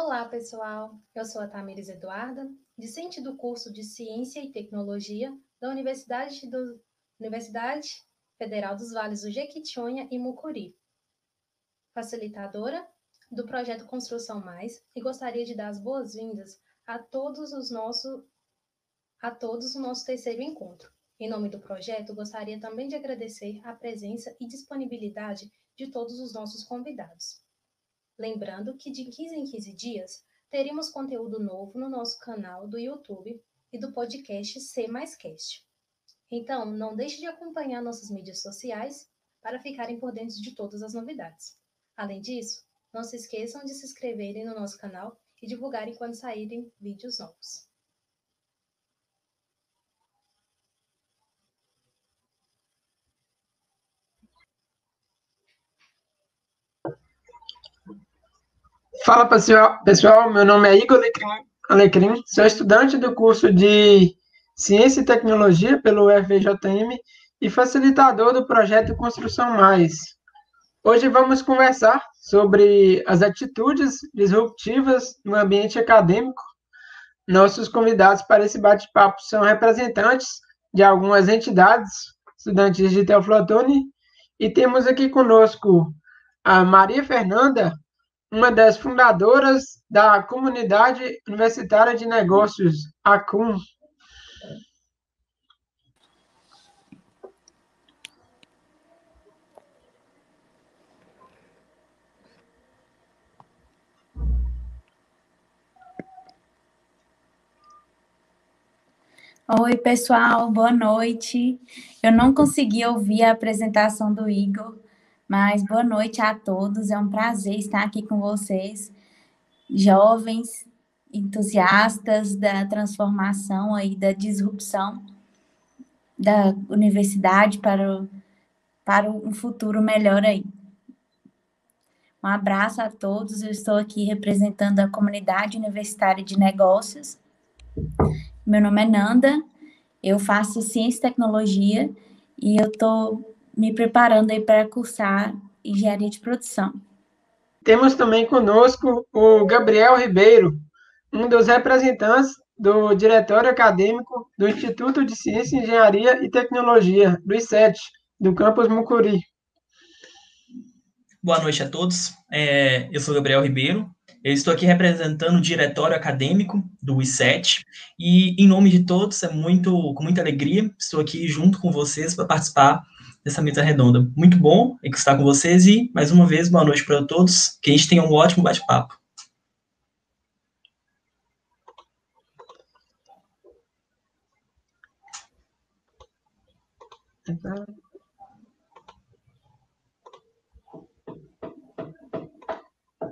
Olá, pessoal. Eu sou a Tamires Eduarda, discente do curso de Ciência e Tecnologia da Universidade, do... Universidade Federal dos Vales do Jequitinhonha e Mucuri, facilitadora do projeto Construção Mais e gostaria de dar as boas-vindas a todos os nossos a todos o nosso terceiro encontro. Em nome do projeto, gostaria também de agradecer a presença e disponibilidade de todos os nossos convidados. Lembrando que de 15 em 15 dias teremos conteúdo novo no nosso canal do YouTube e do podcast C Mais Cast. Então, não deixe de acompanhar nossas mídias sociais para ficarem por dentro de todas as novidades. Além disso, não se esqueçam de se inscreverem no nosso canal e divulgarem quando saírem vídeos novos. Fala pessoal, meu nome é Igor Alecrim, sou estudante do curso de Ciência e Tecnologia pelo FVJM e facilitador do projeto Construção Mais. Hoje vamos conversar sobre as atitudes disruptivas no ambiente acadêmico. Nossos convidados para esse bate-papo são representantes de algumas entidades estudantis de Teoflotone e temos aqui conosco a Maria Fernanda, uma das fundadoras da Comunidade Universitária de Negócios, ACUM. Oi, pessoal, boa noite. Eu não consegui ouvir a apresentação do Igor, mas boa noite a todos. É um prazer estar aqui com vocês, jovens, entusiastas da transformação aí, da disrupção da universidade para, o, para um futuro melhor aí. Um abraço a todos. Eu estou aqui representando a comunidade universitária de negócios. Meu nome é Nanda. Eu faço ciência e tecnologia e eu estou me preparando aí para cursar engenharia de produção. Temos também conosco o Gabriel Ribeiro, um dos representantes do Diretório Acadêmico do Instituto de Ciência, Engenharia e Tecnologia, do I7, do campus Mucuri. Boa noite a todos. É, eu sou Gabriel Ribeiro. Eu estou aqui representando o Diretório Acadêmico do I7 e, em nome de todos, é muito com muita alegria estou aqui junto com vocês para participar dessa mesa redonda. Muito bom estar com vocês e, mais uma vez, boa noite para todos. Que a gente tenha um ótimo bate-papo.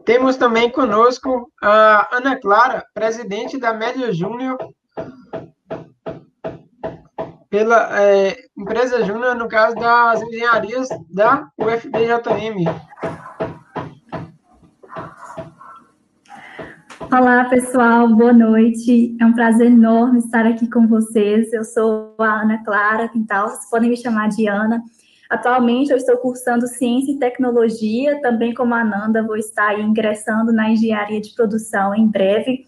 Temos também conosco a Ana Clara, presidente da Média Júnior pela é, empresa júnior, no caso das engenharias da UFBJM. Olá, pessoal, boa noite. É um prazer enorme estar aqui com vocês. Eu sou a Ana Clara Quintal, vocês podem me chamar de Ana. Atualmente eu estou cursando Ciência e Tecnologia, também como a Ananda, vou estar ingressando na Engenharia de Produção em breve.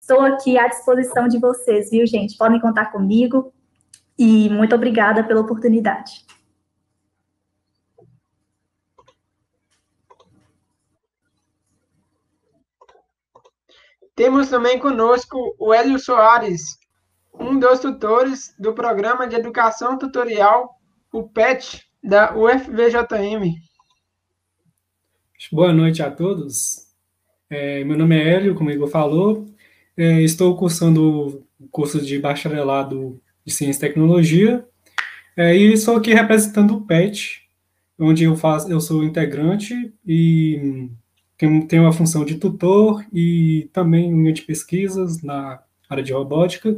Estou aqui à disposição de vocês, viu, gente? Podem contar comigo. E muito obrigada pela oportunidade. Temos também conosco o Hélio Soares, um dos tutores do Programa de Educação Tutorial, o PET, da UFVJM. Boa noite a todos. É, meu nome é Hélio, como o Igor falou. É, estou cursando o curso de bacharelado de Ciência e Tecnologia. É, e estou aqui representando o PET, onde eu, faço, eu sou integrante e tenho, tenho a função de tutor e também linha de pesquisas na área de robótica.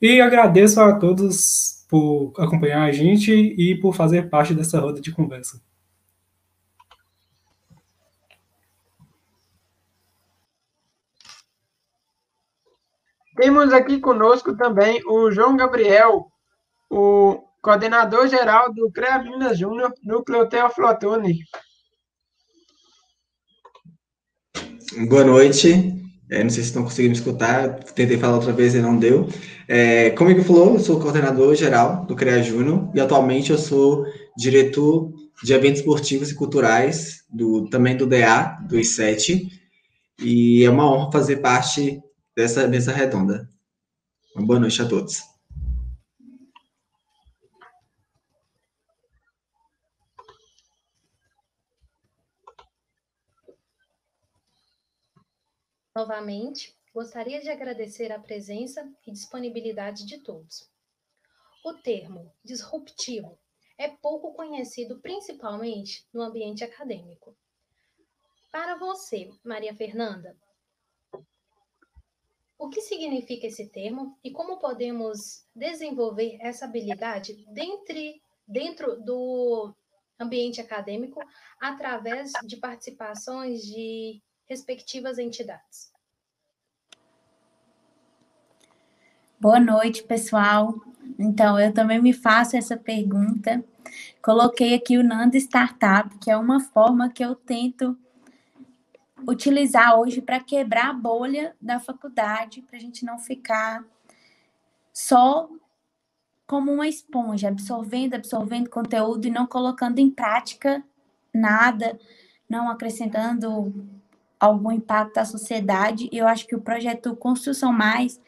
E agradeço a todos por acompanhar a gente e por fazer parte dessa roda de conversa. Temos aqui conosco também o João Gabriel, o coordenador geral do CREA Minas Júnior, Núcleo Teoflotone. Boa noite. É, não sei se estão conseguindo escutar, tentei falar outra vez e não deu. É, como ele falou, eu sou coordenador geral do CREA Júnior e atualmente eu sou diretor de eventos esportivos e culturais do também do DA, do I7, e é uma honra fazer parte dessa mesa redonda. Uma boa noite a todos. Novamente, gostaria de agradecer a presença e disponibilidade de todos. O termo disruptivo é pouco conhecido principalmente no ambiente acadêmico. Para você, Maria Fernanda, o que significa esse termo e como podemos desenvolver essa habilidade dentre, dentro do ambiente acadêmico através de participações de respectivas entidades. Boa noite, pessoal. Então, eu também me faço essa pergunta. Coloquei aqui o Nanda Startup, que é uma forma que eu tento utilizar hoje para quebrar a bolha da faculdade, para a gente não ficar só como uma esponja, absorvendo, absorvendo conteúdo e não colocando em prática nada, não acrescentando algum impacto à sociedade. Eu acho que o projeto Construção Mais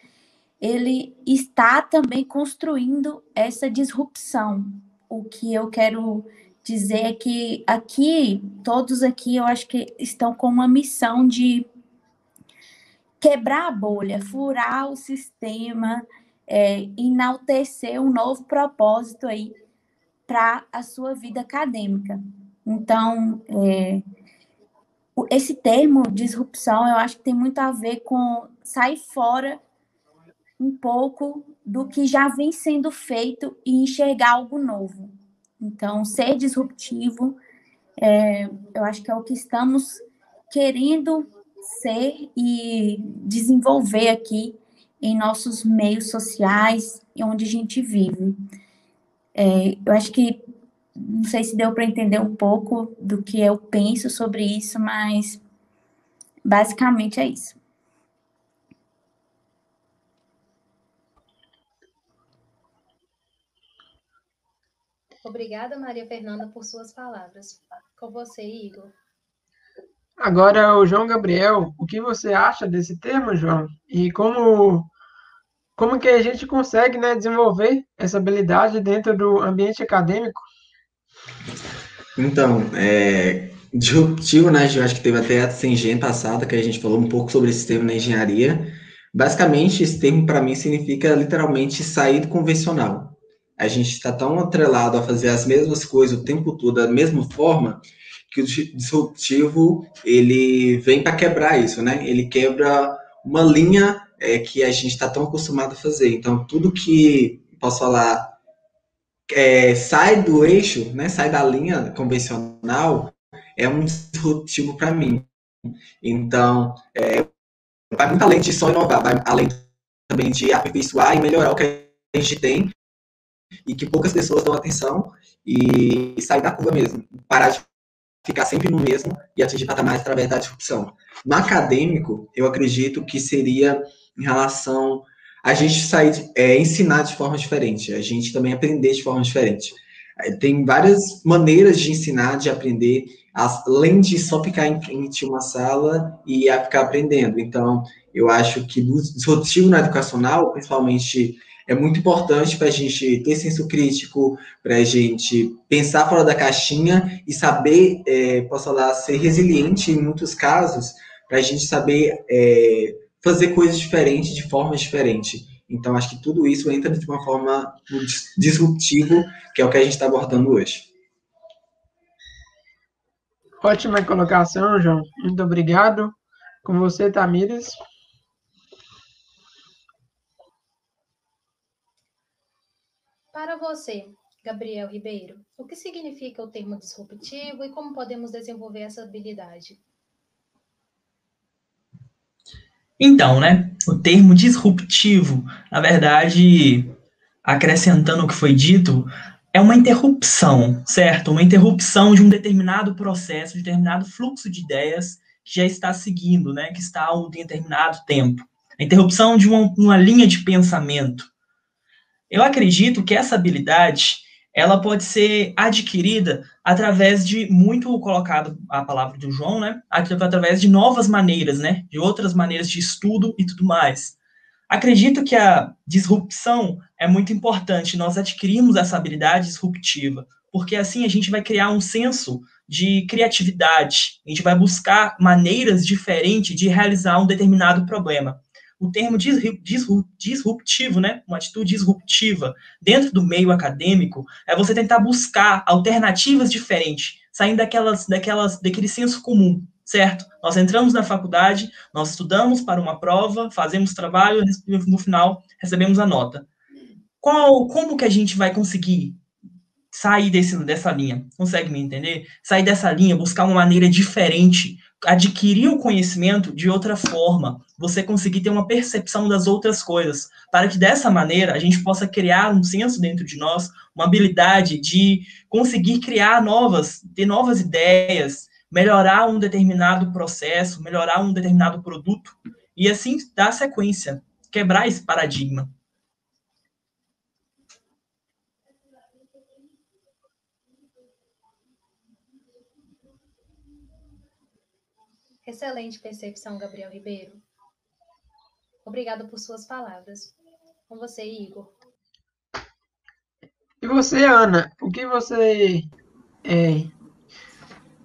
ele está também construindo essa disrupção. O que eu quero dizer que aqui, todos aqui, eu acho que estão com uma missão de quebrar a bolha, furar o sistema, é, enaltecer um novo propósito aí para a sua vida acadêmica. Então, é, esse termo disrupção, eu acho que tem muito a ver com sair fora um pouco do que já vem sendo feito e enxergar algo novo. Então, ser disruptivo, é, eu acho que é o que estamos querendo ser e desenvolver aqui em nossos meios sociais e onde a gente vive. É, eu acho que não sei se deu para entender um pouco do que eu penso sobre isso, mas basicamente é isso. Obrigada, Maria Fernanda, por suas palavras. Com você, Igor. Agora, o João Gabriel, o que você acha desse termo, João? E como como que a gente consegue né, desenvolver essa habilidade dentro do ambiente acadêmico? Então, é, disruptivo, né? Eu acho que teve até a CNGEM passada que a gente falou um pouco sobre esse termo na engenharia. Basicamente, esse termo para mim significa literalmente sair do convencional. A gente está tão atrelado a fazer as mesmas coisas o tempo todo da mesma forma que o disruptivo ele vem para quebrar isso, né? Ele quebra uma linha é, que a gente está tão acostumado a fazer. Então, tudo que posso falar é, sai do eixo, né, sai da linha convencional, é um disruptivo para mim. Então, é, vai muito além de só inovar, vai além também de aperfeiçoar e melhorar o que a gente tem e que poucas pessoas dão atenção e sair da curva mesmo, parar de ficar sempre no mesmo e atingir patamares através da disrupção. No acadêmico, eu acredito que seria em relação a gente sair, é, ensinar de forma diferente, a gente também aprender de forma diferente. É, tem várias maneiras de ensinar, de aprender, além de só ficar em frente uma sala e ficar aprendendo. Então, eu acho que no disruptivo no educacional, principalmente, é muito importante para a gente ter senso crítico, para a gente pensar fora da caixinha e saber, é, posso falar, ser resiliente em muitos casos, para a gente saber é, fazer coisas diferentes de forma diferente. Então, acho que tudo isso entra de uma forma disruptivo, que é o que a gente está abordando hoje. Ótima colocação, João. Muito obrigado. Com você, Tamires. Para você, Gabriel Ribeiro, o que significa o termo disruptivo e como podemos desenvolver essa habilidade? Então, né, o termo disruptivo, na verdade, acrescentando o que foi dito, é uma interrupção, certo? Uma interrupção de um determinado processo, de um determinado fluxo de ideias que já está seguindo, né, que está há um determinado tempo. A interrupção de uma, uma linha de pensamento. Eu acredito que essa habilidade ela pode ser adquirida através de muito colocado a palavra do João, né? Através de novas maneiras, né? De outras maneiras de estudo e tudo mais. Acredito que a disrupção é muito importante, nós adquirimos essa habilidade disruptiva, porque assim a gente vai criar um senso de criatividade, a gente vai buscar maneiras diferentes de realizar um determinado problema o termo disruptivo, né, uma atitude disruptiva dentro do meio acadêmico, é você tentar buscar alternativas diferentes, saindo daquelas, daquelas, daquele senso comum, certo? Nós entramos na faculdade, nós estudamos para uma prova, fazemos trabalho, no final recebemos a nota. Qual, como que a gente vai conseguir sair desse, dessa linha? Consegue me entender? Sair dessa linha, buscar uma maneira diferente adquirir o conhecimento de outra forma, você conseguir ter uma percepção das outras coisas, para que dessa maneira a gente possa criar um senso dentro de nós, uma habilidade de conseguir criar novas, ter novas ideias, melhorar um determinado processo, melhorar um determinado produto, e assim dar sequência, quebrar esse paradigma. Excelente percepção, Gabriel Ribeiro. Obrigada por suas palavras. Com você, Igor. E você, Ana, o que você é,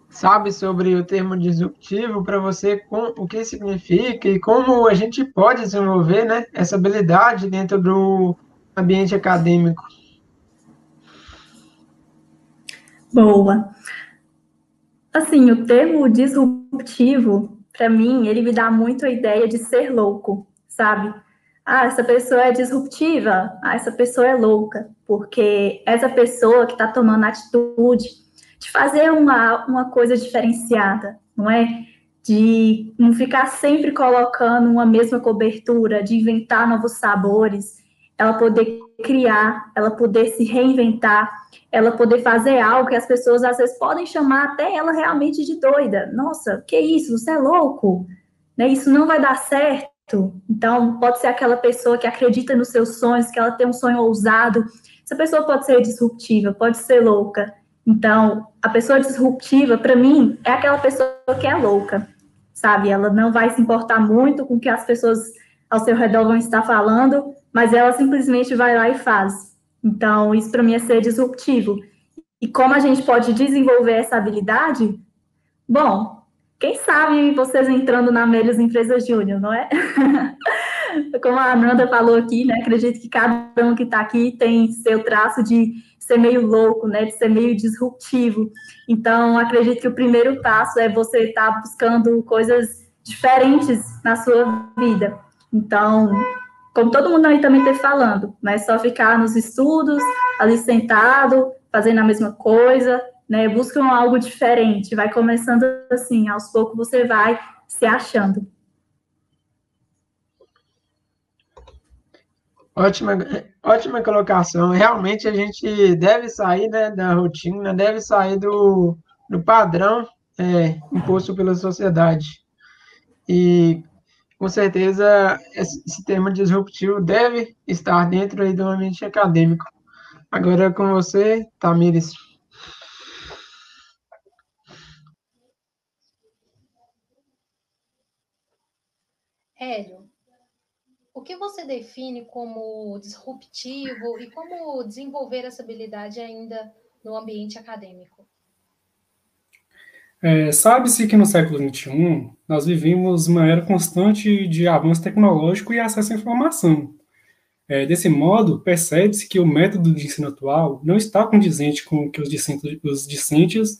sabe sobre o termo disruptivo para você, com, o que significa e como a gente pode desenvolver né, essa habilidade dentro do ambiente acadêmico? Boa. Assim, o termo disruptivo, para mim, ele me dá muito a ideia de ser louco, sabe? Ah, essa pessoa é disruptiva, ah, essa pessoa é louca, porque essa pessoa que está tomando a atitude de fazer uma, uma coisa diferenciada, não é? De não ficar sempre colocando uma mesma cobertura, de inventar novos sabores, ela poder criar, ela poder se reinventar, ela poder fazer algo que as pessoas às vezes podem chamar até ela realmente de doida. Nossa, que isso? Você é louco? Né? Isso não vai dar certo. Então, pode ser aquela pessoa que acredita nos seus sonhos, que ela tem um sonho ousado. Essa pessoa pode ser disruptiva, pode ser louca. Então, a pessoa disruptiva, para mim, é aquela pessoa que é louca, sabe? Ela não vai se importar muito com o que as pessoas ao seu redor vão estar falando, mas ela simplesmente vai lá e faz. Então, isso para mim é ser disruptivo. E como a gente pode desenvolver essa habilidade? Bom, quem sabe vocês entrando na Melios Empresas Júnior, não é? como a Ananda falou aqui, né? Acredito que cada um que está aqui tem seu traço de ser meio louco, né? De ser meio disruptivo. Então, acredito que o primeiro passo é você estar tá buscando coisas diferentes na sua vida. Então, como todo mundo aí também está falando, não é só ficar nos estudos, ali sentado, fazendo a mesma coisa, né? Buscam algo diferente, vai começando assim, aos poucos você vai se achando. Ótima, ótima colocação. Realmente a gente deve sair né, da rotina, deve sair do, do padrão é, imposto pela sociedade. E com certeza esse termo disruptivo deve estar dentro aí do ambiente acadêmico. Agora é com você, Tamires. Hélio, o que você define como disruptivo e como desenvolver essa habilidade ainda no ambiente acadêmico? É, Sabe-se que no século XXI nós vivemos uma era constante de avanço tecnológico e acesso à informação. É, desse modo, percebe-se que o método de ensino atual não está condizente com o que os discentes, os discentes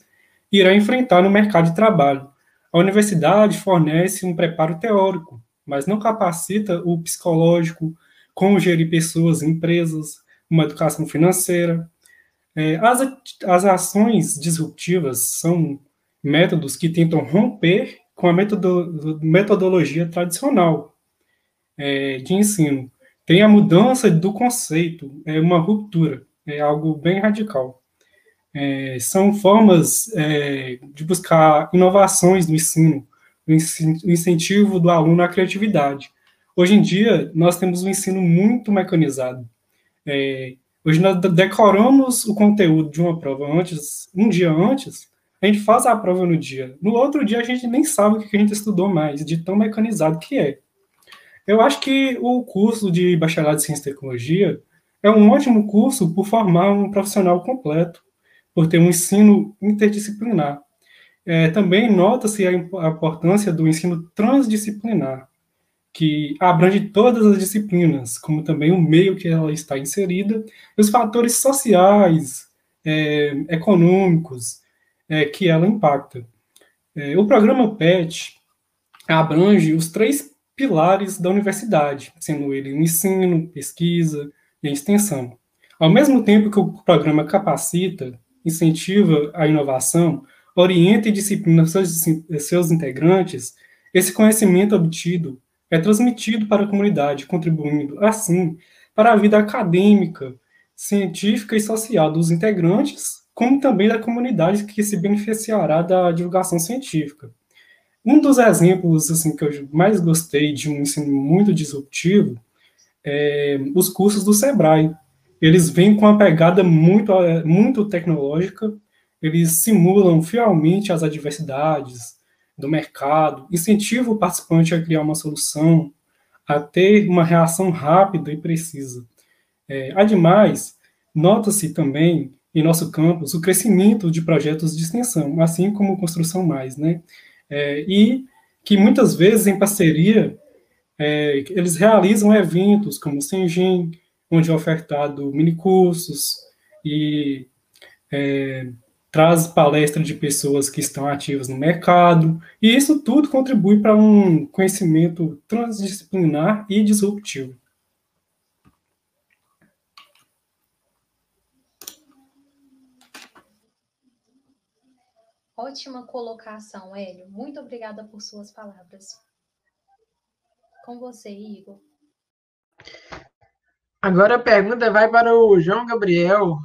irão enfrentar no mercado de trabalho. A universidade fornece um preparo teórico, mas não capacita o psicológico, como gerir pessoas, empresas, uma educação financeira. É, as, as ações disruptivas são métodos que tentam romper com a metodo, metodologia tradicional é, de ensino. Tem a mudança do conceito, é uma ruptura, é algo bem radical. É, são formas é, de buscar inovações no ensino, o incentivo do aluno à criatividade. Hoje em dia, nós temos um ensino muito mecanizado. É, hoje nós decoramos o conteúdo de uma prova antes, um dia antes, a gente faz a prova no dia. No outro dia, a gente nem sabe o que a gente estudou mais, de tão mecanizado que é. Eu acho que o curso de bacharelado de ciência e tecnologia é um ótimo curso por formar um profissional completo, por ter um ensino interdisciplinar. É, também nota-se a importância do ensino transdisciplinar, que abrange todas as disciplinas, como também o meio que ela está inserida, e os fatores sociais, é, econômicos, é, que ela impacta. É, o programa PET abrange os três pilares da universidade, sendo ele o ensino, pesquisa e a extensão. Ao mesmo tempo que o programa capacita, incentiva a inovação, orienta e disciplina seus, seus integrantes, esse conhecimento obtido é transmitido para a comunidade, contribuindo, assim, para a vida acadêmica, científica e social dos integrantes, como também da comunidade que se beneficiará da divulgação científica. Um dos exemplos assim que eu mais gostei de um ensino muito disruptivo é os cursos do Sebrae. Eles vêm com uma pegada muito, muito tecnológica, eles simulam fielmente as adversidades do mercado, incentivam o participante a criar uma solução, a ter uma reação rápida e precisa. É, ademais, nota-se também em nosso campus o crescimento de projetos de extensão, assim como Construção Mais, né? É, e que muitas vezes, em parceria, é, eles realizam eventos como o Sengin, onde é ofertado minicursos e é, traz palestra de pessoas que estão ativas no mercado, e isso tudo contribui para um conhecimento transdisciplinar e disruptivo. Ótima colocação, Hélio. Muito obrigada por suas palavras. Com você, Igor. Agora a pergunta vai para o João Gabriel.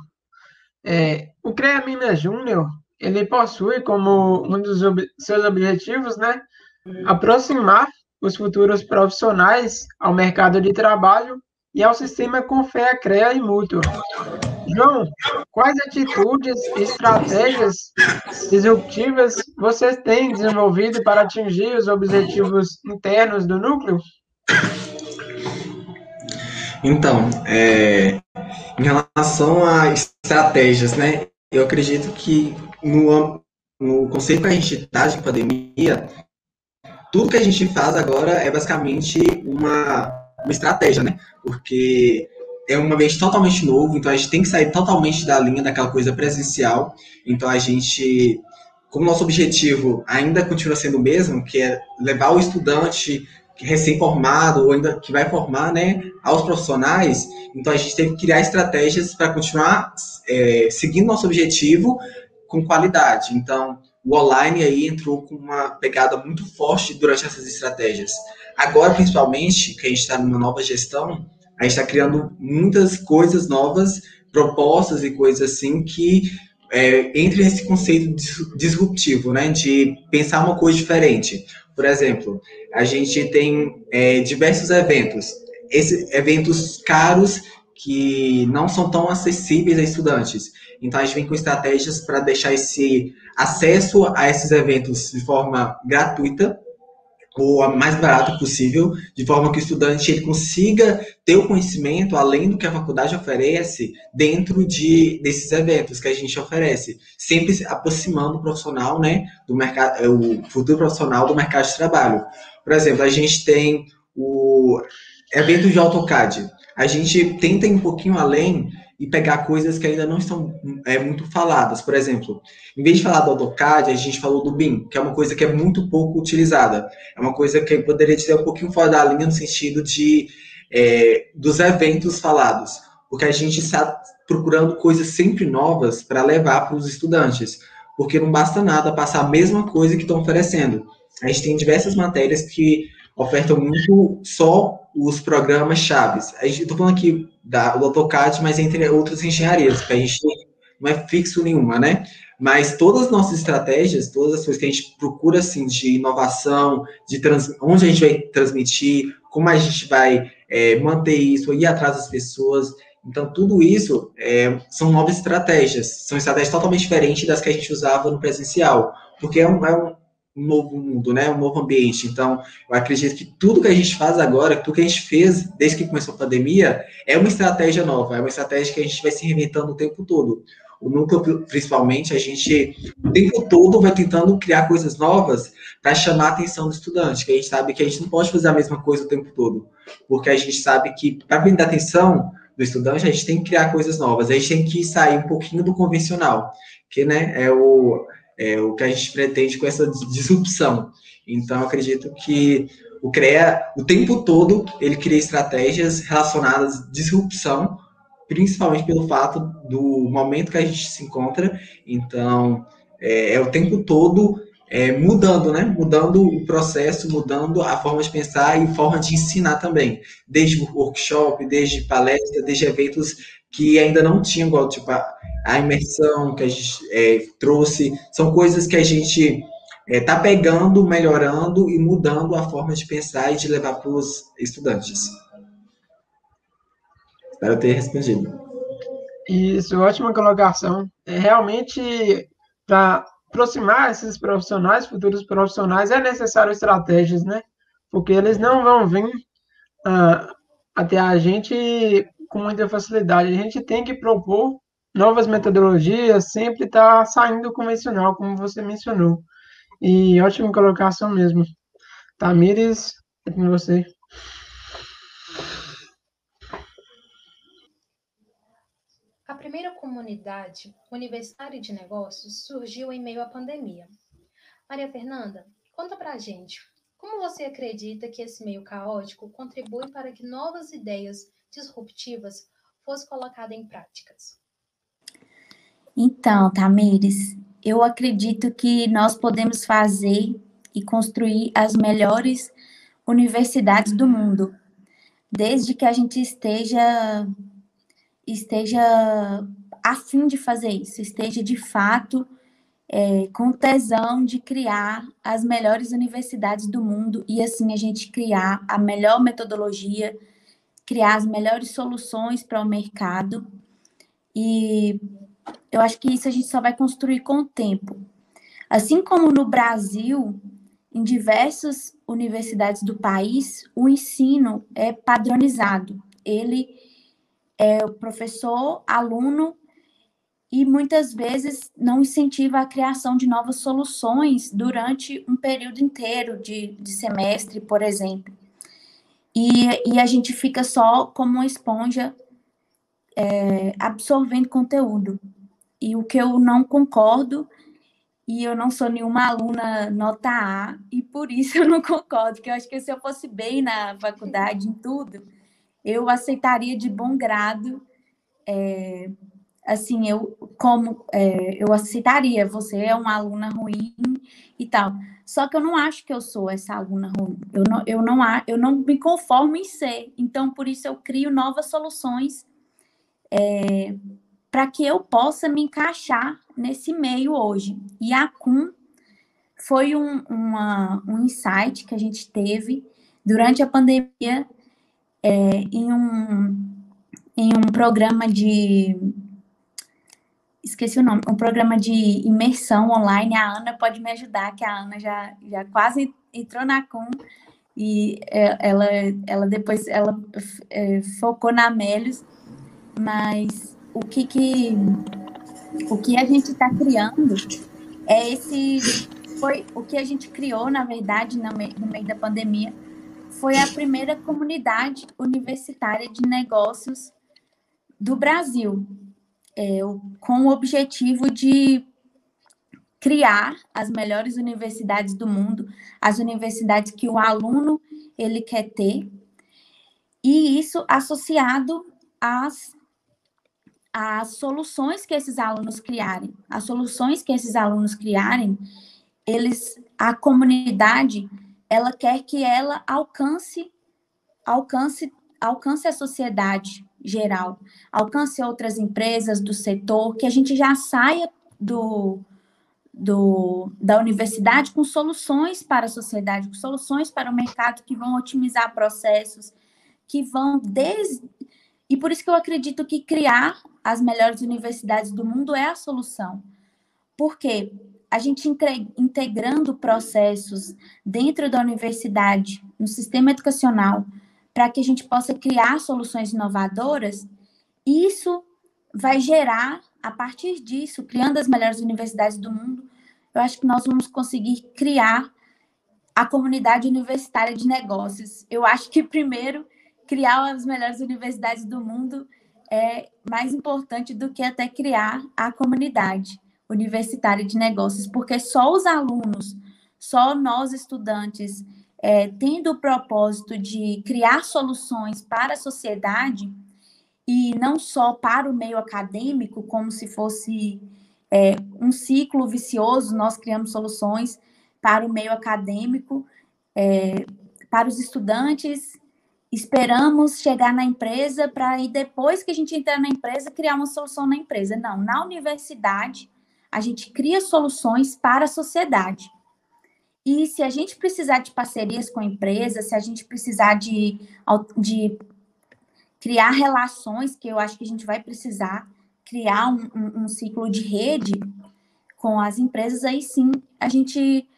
É, o CREA Minas Júnior, ele possui como um dos ob seus objetivos, né, aproximar os futuros profissionais ao mercado de trabalho e ao sistema Confea, CREA e Mútuo. João, quais atitudes e estratégias disruptivas vocês têm desenvolvido para atingir os objetivos internos do núcleo? Então, é, em relação a estratégias, né, eu acredito que no, no conceito que a gente está de pandemia, tudo que a gente faz agora é basicamente uma, uma estratégia, né? Porque é um ambiente totalmente novo, então a gente tem que sair totalmente da linha daquela coisa presencial. Então a gente, como nosso objetivo ainda continua sendo o mesmo, que é levar o estudante recém-formado ou ainda que vai formar, né, aos profissionais, então a gente teve que criar estratégias para continuar é, seguindo nosso objetivo com qualidade. Então, o online aí entrou com uma pegada muito forte durante essas estratégias. Agora, principalmente, que a gente está numa nova gestão, a gente está criando muitas coisas novas, propostas e coisas assim que é, entre nesse conceito disruptivo, né, de pensar uma coisa diferente. Por exemplo, a gente tem é, diversos eventos, esses eventos caros que não são tão acessíveis a estudantes. Então, a gente vem com estratégias para deixar esse acesso a esses eventos de forma gratuita ou mais barato possível, de forma que o estudante ele consiga ter o conhecimento além do que a faculdade oferece dentro de desses eventos que a gente oferece, sempre aproximando o profissional, né, do mercado, é, o futuro profissional do mercado de trabalho. Por exemplo, a gente tem o evento de AutoCAD. A gente tenta ir um pouquinho além e pegar coisas que ainda não estão é, muito faladas. Por exemplo, em vez de falar do AutoCAD, a gente falou do BIM, que é uma coisa que é muito pouco utilizada. É uma coisa que poderia dizer um pouquinho fora da linha no sentido de é, dos eventos falados, porque a gente está procurando coisas sempre novas para levar para os estudantes, porque não basta nada passar a mesma coisa que estão oferecendo. A gente tem diversas matérias que ofertam muito só os programas chaves. Estou falando aqui da, do AutoCAD, mas entre outras engenharias, que a gente não é fixo nenhuma, né? mas todas as nossas estratégias, todas as coisas que a gente procura, assim, de inovação, de trans, onde a gente vai transmitir, como a gente vai é, manter isso, ir atrás das pessoas, então, tudo isso é, são novas estratégias, são estratégias totalmente diferentes das que a gente usava no presencial, porque é um, é um novo mundo, né? um novo ambiente. Então, eu acredito que tudo que a gente faz agora, tudo que a gente fez desde que começou a pandemia, é uma estratégia nova, é uma estratégia que a gente vai se reinventando o tempo todo. O núcleo, principalmente, a gente o tempo todo vai tentando criar coisas novas para chamar a atenção do estudante, que a gente sabe que a gente não pode fazer a mesma coisa o tempo todo, porque a gente sabe que para prender atenção, do estudante, a gente tem que criar coisas novas, a gente tem que sair um pouquinho do convencional, que né, é, o, é o que a gente pretende com essa disrupção. Então, acredito que o CREA, o tempo todo, ele cria estratégias relacionadas à disrupção, principalmente pelo fato do momento que a gente se encontra. Então, é, é o tempo todo é, mudando, né? Mudando o processo, mudando a forma de pensar e forma de ensinar também. Desde workshop, desde palestra, desde eventos que ainda não tinham, igual, tipo, a, a imersão que a gente é, trouxe. São coisas que a gente está é, pegando, melhorando e mudando a forma de pensar e de levar para os estudantes. Espero ter respondido. Isso, ótima colocação. É realmente para aproximar esses profissionais, futuros profissionais, é necessário estratégias, né? Porque eles não vão vir uh, até a gente com muita facilidade. A gente tem que propor novas metodologias, sempre está saindo convencional, como você mencionou. E ótima colocação mesmo. Tamires, é com você. A primeira comunidade universitária de negócios surgiu em meio à pandemia. Maria Fernanda, conta pra gente, como você acredita que esse meio caótico contribui para que novas ideias disruptivas fossem colocadas em práticas? Então, Tamires, eu acredito que nós podemos fazer e construir as melhores universidades do mundo, desde que a gente esteja esteja afim de fazer isso, esteja de fato é, com tesão de criar as melhores universidades do mundo e assim a gente criar a melhor metodologia, criar as melhores soluções para o mercado. E eu acho que isso a gente só vai construir com o tempo. Assim como no Brasil, em diversas universidades do país, o ensino é padronizado. Ele é o professor, aluno, e muitas vezes não incentiva a criação de novas soluções durante um período inteiro de, de semestre, por exemplo. E, e, a gente fica só como uma esponja é, absorvendo conteúdo. E o que eu não concordo, e eu não sou nenhuma aluna nota A, e por isso eu não concordo, porque eu acho que se eu fosse bem na faculdade, em tudo, eu aceitaria de bom grado, é, assim, eu como é, eu aceitaria, você é uma aluna ruim e tal. Só que eu não acho que eu sou essa aluna ruim. Eu não, eu não, eu não me conformo em ser. Então, por isso eu crio novas soluções é, para que eu possa me encaixar nesse meio hoje. E a CUM foi um, uma, um insight que a gente teve durante a pandemia é, em, um, em um programa de. Esqueci o nome, um programa de imersão online. A Ana pode me ajudar, que a Ana já, já quase entrou na CUM e é, ela, ela depois ela é, focou na Amélios, mas o que, que o que a gente está criando é esse foi o que a gente criou na verdade no meio, no meio da pandemia foi a primeira comunidade universitária de negócios do Brasil, é, com o objetivo de criar as melhores universidades do mundo, as universidades que o aluno ele quer ter, e isso associado às, às soluções que esses alunos criarem. As soluções que esses alunos criarem, eles, a comunidade ela quer que ela alcance alcance alcance a sociedade geral, alcance outras empresas do setor, que a gente já saia do, do, da universidade com soluções para a sociedade, com soluções para o mercado que vão otimizar processos, que vão desde. E por isso que eu acredito que criar as melhores universidades do mundo é a solução. Porque a gente integrando processos dentro da universidade, no sistema educacional, para que a gente possa criar soluções inovadoras, isso vai gerar, a partir disso, criando as melhores universidades do mundo, eu acho que nós vamos conseguir criar a comunidade universitária de negócios. Eu acho que, primeiro, criar as melhores universidades do mundo é mais importante do que até criar a comunidade universitária de negócios, porque só os alunos, só nós estudantes, é, tendo o propósito de criar soluções para a sociedade e não só para o meio acadêmico, como se fosse é, um ciclo vicioso, nós criamos soluções para o meio acadêmico, é, para os estudantes, esperamos chegar na empresa para e depois que a gente entrar na empresa criar uma solução na empresa. Não, na universidade a gente cria soluções para a sociedade. E se a gente precisar de parcerias com a empresa, se a gente precisar de, de criar relações, que eu acho que a gente vai precisar criar um, um, um ciclo de rede com as empresas, aí sim a gente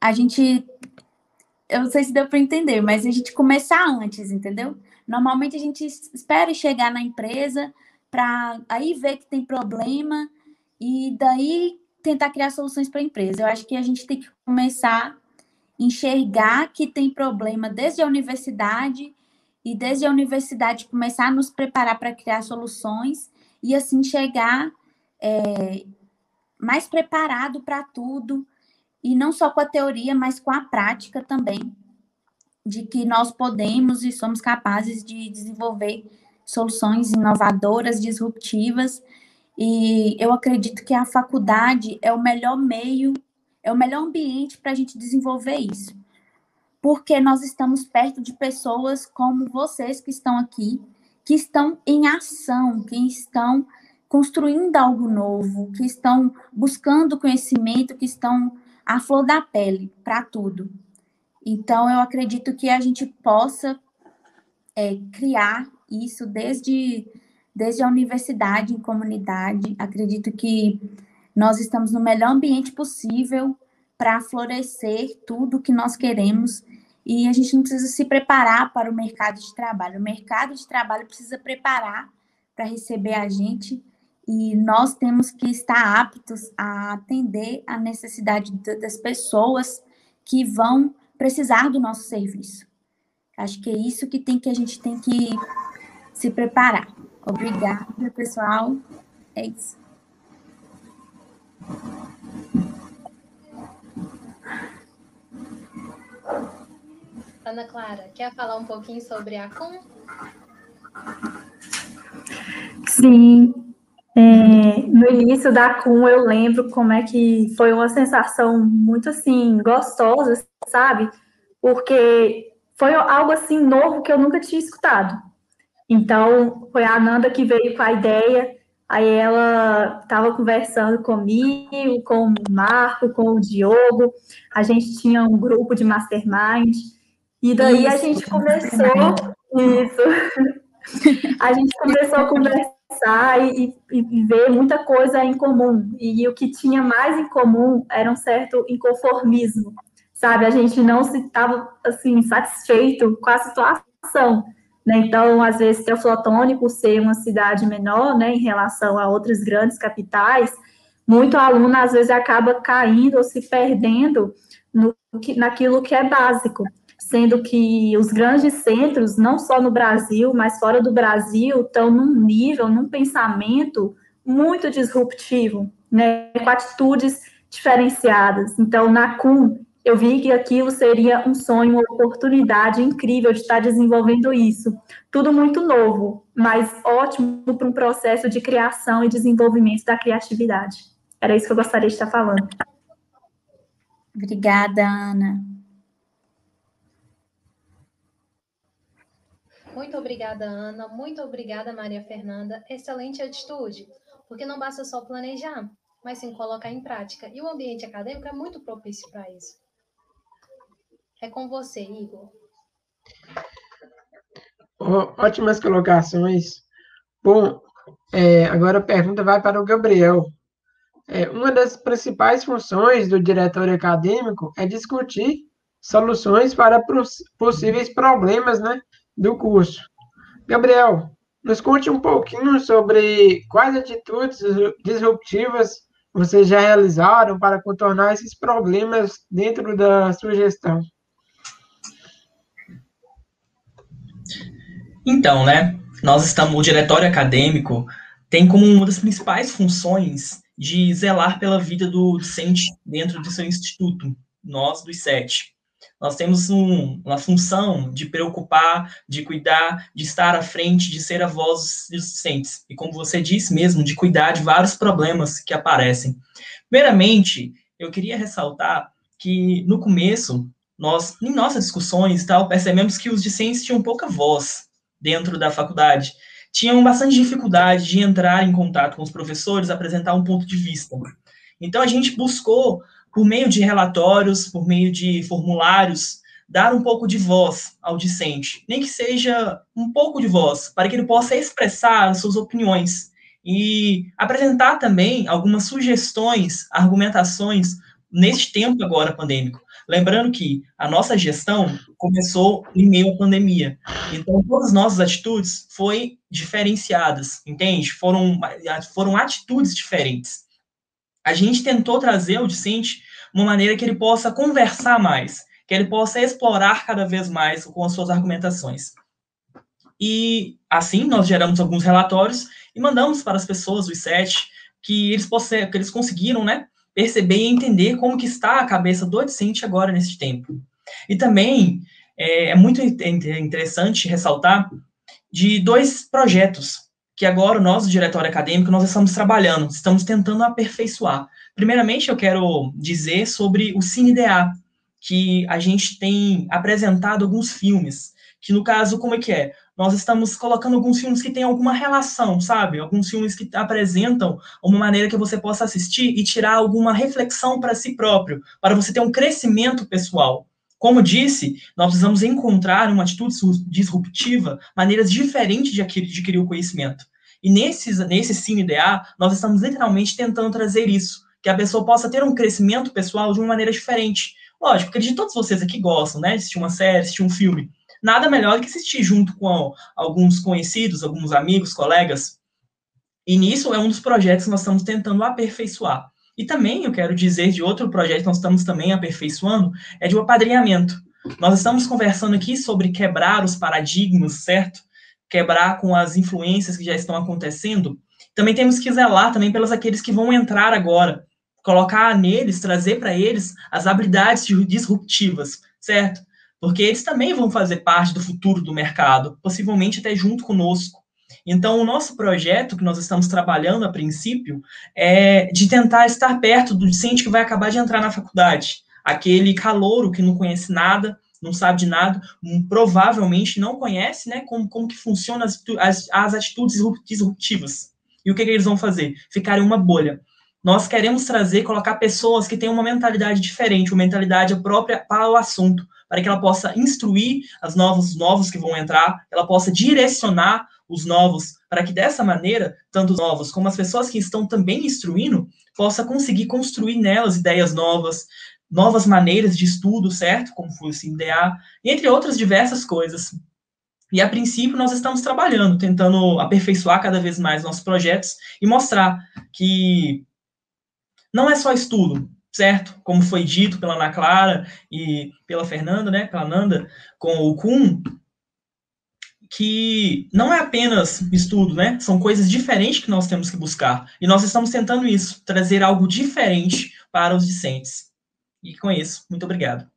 a gente eu não sei se deu para entender, mas a gente começar antes, entendeu? Normalmente a gente espera chegar na empresa para aí ver que tem problema e daí tentar criar soluções para a empresa. Eu acho que a gente tem que começar a enxergar que tem problema desde a universidade e desde a universidade começar a nos preparar para criar soluções e assim chegar é, mais preparado para tudo e não só com a teoria, mas com a prática também de que nós podemos e somos capazes de desenvolver soluções inovadoras, disruptivas e eu acredito que a faculdade é o melhor meio, é o melhor ambiente para a gente desenvolver isso. Porque nós estamos perto de pessoas como vocês que estão aqui, que estão em ação, que estão construindo algo novo, que estão buscando conhecimento, que estão à flor da pele para tudo. Então, eu acredito que a gente possa é, criar isso desde desde a universidade em comunidade. Acredito que nós estamos no melhor ambiente possível para florescer tudo que nós queremos e a gente não precisa se preparar para o mercado de trabalho. O mercado de trabalho precisa preparar para receber a gente e nós temos que estar aptos a atender a necessidade das pessoas que vão precisar do nosso serviço. Acho que é isso que tem que a gente tem que se preparar. Obrigada, pessoal. É isso. Ana Clara, quer falar um pouquinho sobre a CUM? Sim. É, no início da CUM, eu lembro como é que foi uma sensação muito assim, gostosa, sabe? Porque foi algo assim novo que eu nunca tinha escutado. Então, foi a Ananda que veio com a ideia, aí ela estava conversando comigo, com o Marco, com o Diogo, a gente tinha um grupo de mastermind, e daí isso, a gente começou, isso, a gente começou a conversar e, e, ver muita coisa em comum, e o que tinha mais em comum era um certo inconformismo, sabe, a gente não se estava, assim, satisfeito com a situação, né? Então, às vezes, Teoflotone, por ser uma cidade menor, né, em relação a outras grandes capitais, muito aluno, às vezes, acaba caindo ou se perdendo no, naquilo que é básico, sendo que os grandes centros, não só no Brasil, mas fora do Brasil, estão num nível, num pensamento muito disruptivo, né, com atitudes diferenciadas. Então, na CUM, eu vi que aquilo seria um sonho, uma oportunidade incrível de estar desenvolvendo isso. Tudo muito novo, mas ótimo para um processo de criação e desenvolvimento da criatividade. Era isso que eu gostaria de estar falando. Obrigada, Ana. Muito obrigada, Ana. Muito obrigada, Maria Fernanda. Excelente atitude. porque não basta só planejar, mas sim colocar em prática. E o ambiente acadêmico é muito propício para isso. É com você, Igor. Ótimas colocações. Bom, é, agora a pergunta vai para o Gabriel. É, uma das principais funções do diretório acadêmico é discutir soluções para possíveis problemas né, do curso. Gabriel, nos conte um pouquinho sobre quais atitudes disruptivas vocês já realizaram para contornar esses problemas dentro da sua gestão. Então, né, nós estamos, o diretório acadêmico tem como uma das principais funções de zelar pela vida do docente dentro do seu instituto, nós dos sete. Nós temos um, uma função de preocupar, de cuidar, de estar à frente, de ser a voz dos docentes. E como você disse mesmo, de cuidar de vários problemas que aparecem. Primeiramente, eu queria ressaltar que no começo, nós, em nossas discussões tal, percebemos que os discentes tinham pouca voz dentro da faculdade. Tinham bastante dificuldade de entrar em contato com os professores, apresentar um ponto de vista. Então, a gente buscou por meio de relatórios, por meio de formulários, dar um pouco de voz ao discente, nem que seja um pouco de voz, para que ele possa expressar as suas opiniões e apresentar também algumas sugestões, argumentações neste tempo agora pandêmico. Lembrando que a nossa gestão começou em meio à pandemia. Então, todas as nossas atitudes foram diferenciadas, entende? Foram, foram atitudes diferentes a gente tentou trazer ao discente uma maneira que ele possa conversar mais, que ele possa explorar cada vez mais com as suas argumentações. E assim nós geramos alguns relatórios e mandamos para as pessoas os sete que eles possam, que eles conseguiram, né, perceber e entender como que está a cabeça do discente agora nesse tempo. E também é, é muito interessante ressaltar de dois projetos que agora nós, do Diretório Acadêmico, nós estamos trabalhando, estamos tentando aperfeiçoar. Primeiramente, eu quero dizer sobre o CineDA, que a gente tem apresentado alguns filmes, que no caso, como é que é? Nós estamos colocando alguns filmes que têm alguma relação, sabe? Alguns filmes que apresentam uma maneira que você possa assistir e tirar alguma reflexão para si próprio, para você ter um crescimento pessoal. Como disse, nós precisamos encontrar uma atitude disruptiva, maneiras diferentes de adquirir o conhecimento. E nesses, nesse CineDA, nós estamos literalmente tentando trazer isso, que a pessoa possa ter um crescimento pessoal de uma maneira diferente. Lógico, acredito que todos vocês aqui gostam, né, de assistir uma série, assistir um filme. Nada melhor do que assistir junto com alguns conhecidos, alguns amigos, colegas. E nisso é um dos projetos que nós estamos tentando aperfeiçoar. E também eu quero dizer de outro projeto que nós estamos também aperfeiçoando, é de um apadrinhamento. Nós estamos conversando aqui sobre quebrar os paradigmas, certo? Quebrar com as influências que já estão acontecendo. Também temos que zelar também pelos aqueles que vão entrar agora, colocar neles, trazer para eles as habilidades disruptivas, certo? Porque eles também vão fazer parte do futuro do mercado, possivelmente até junto conosco. Então, o nosso projeto, que nós estamos trabalhando a princípio, é de tentar estar perto do docente que vai acabar de entrar na faculdade. Aquele calouro que não conhece nada, não sabe de nada, um, provavelmente não conhece né, como, como que funcionam as, as, as atitudes disruptivas. E o que, que eles vão fazer? Ficar em uma bolha. Nós queremos trazer, colocar pessoas que têm uma mentalidade diferente, uma mentalidade própria para o assunto, para que ela possa instruir as novos, os novos que vão entrar, ela possa direcionar os novos, para que dessa maneira, tanto os novos como as pessoas que estão também instruindo, possa conseguir construir nelas ideias novas, novas maneiras de estudo, certo? Como foi o CINDA, entre outras diversas coisas. E a princípio nós estamos trabalhando, tentando aperfeiçoar cada vez mais nossos projetos e mostrar que não é só estudo, certo? Como foi dito pela Ana Clara e pela Fernanda, né, pela Nanda, com o Kuhn, que não é apenas estudo, né? São coisas diferentes que nós temos que buscar. E nós estamos tentando isso, trazer algo diferente para os discentes. E com isso, muito obrigado.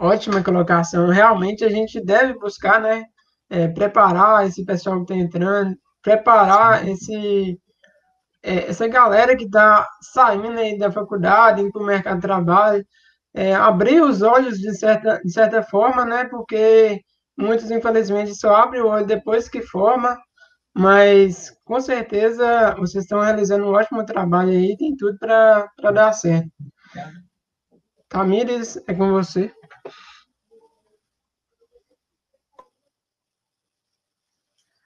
Ótima colocação. Realmente a gente deve buscar, né? É, preparar esse pessoal que está entrando, preparar esse, é, essa galera que está saindo aí da faculdade, indo para o mercado de trabalho, é, abrir os olhos de certa, de certa forma, né? Porque muitos, infelizmente, só abrem o olho depois que forma. mas com certeza vocês estão realizando um ótimo trabalho aí, tem tudo para dar certo. Tamires, é com você.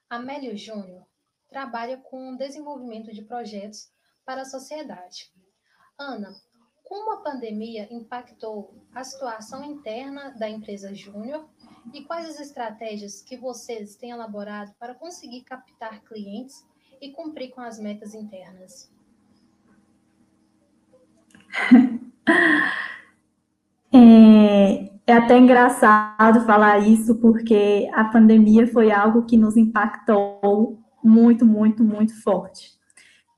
Amélio Júnior trabalha com desenvolvimento de projetos para a sociedade. Ana, como a pandemia impactou a situação interna da empresa Júnior e quais as estratégias que vocês têm elaborado para conseguir captar clientes e cumprir com as metas internas? É, é até engraçado falar isso, porque a pandemia foi algo que nos impactou muito, muito, muito forte.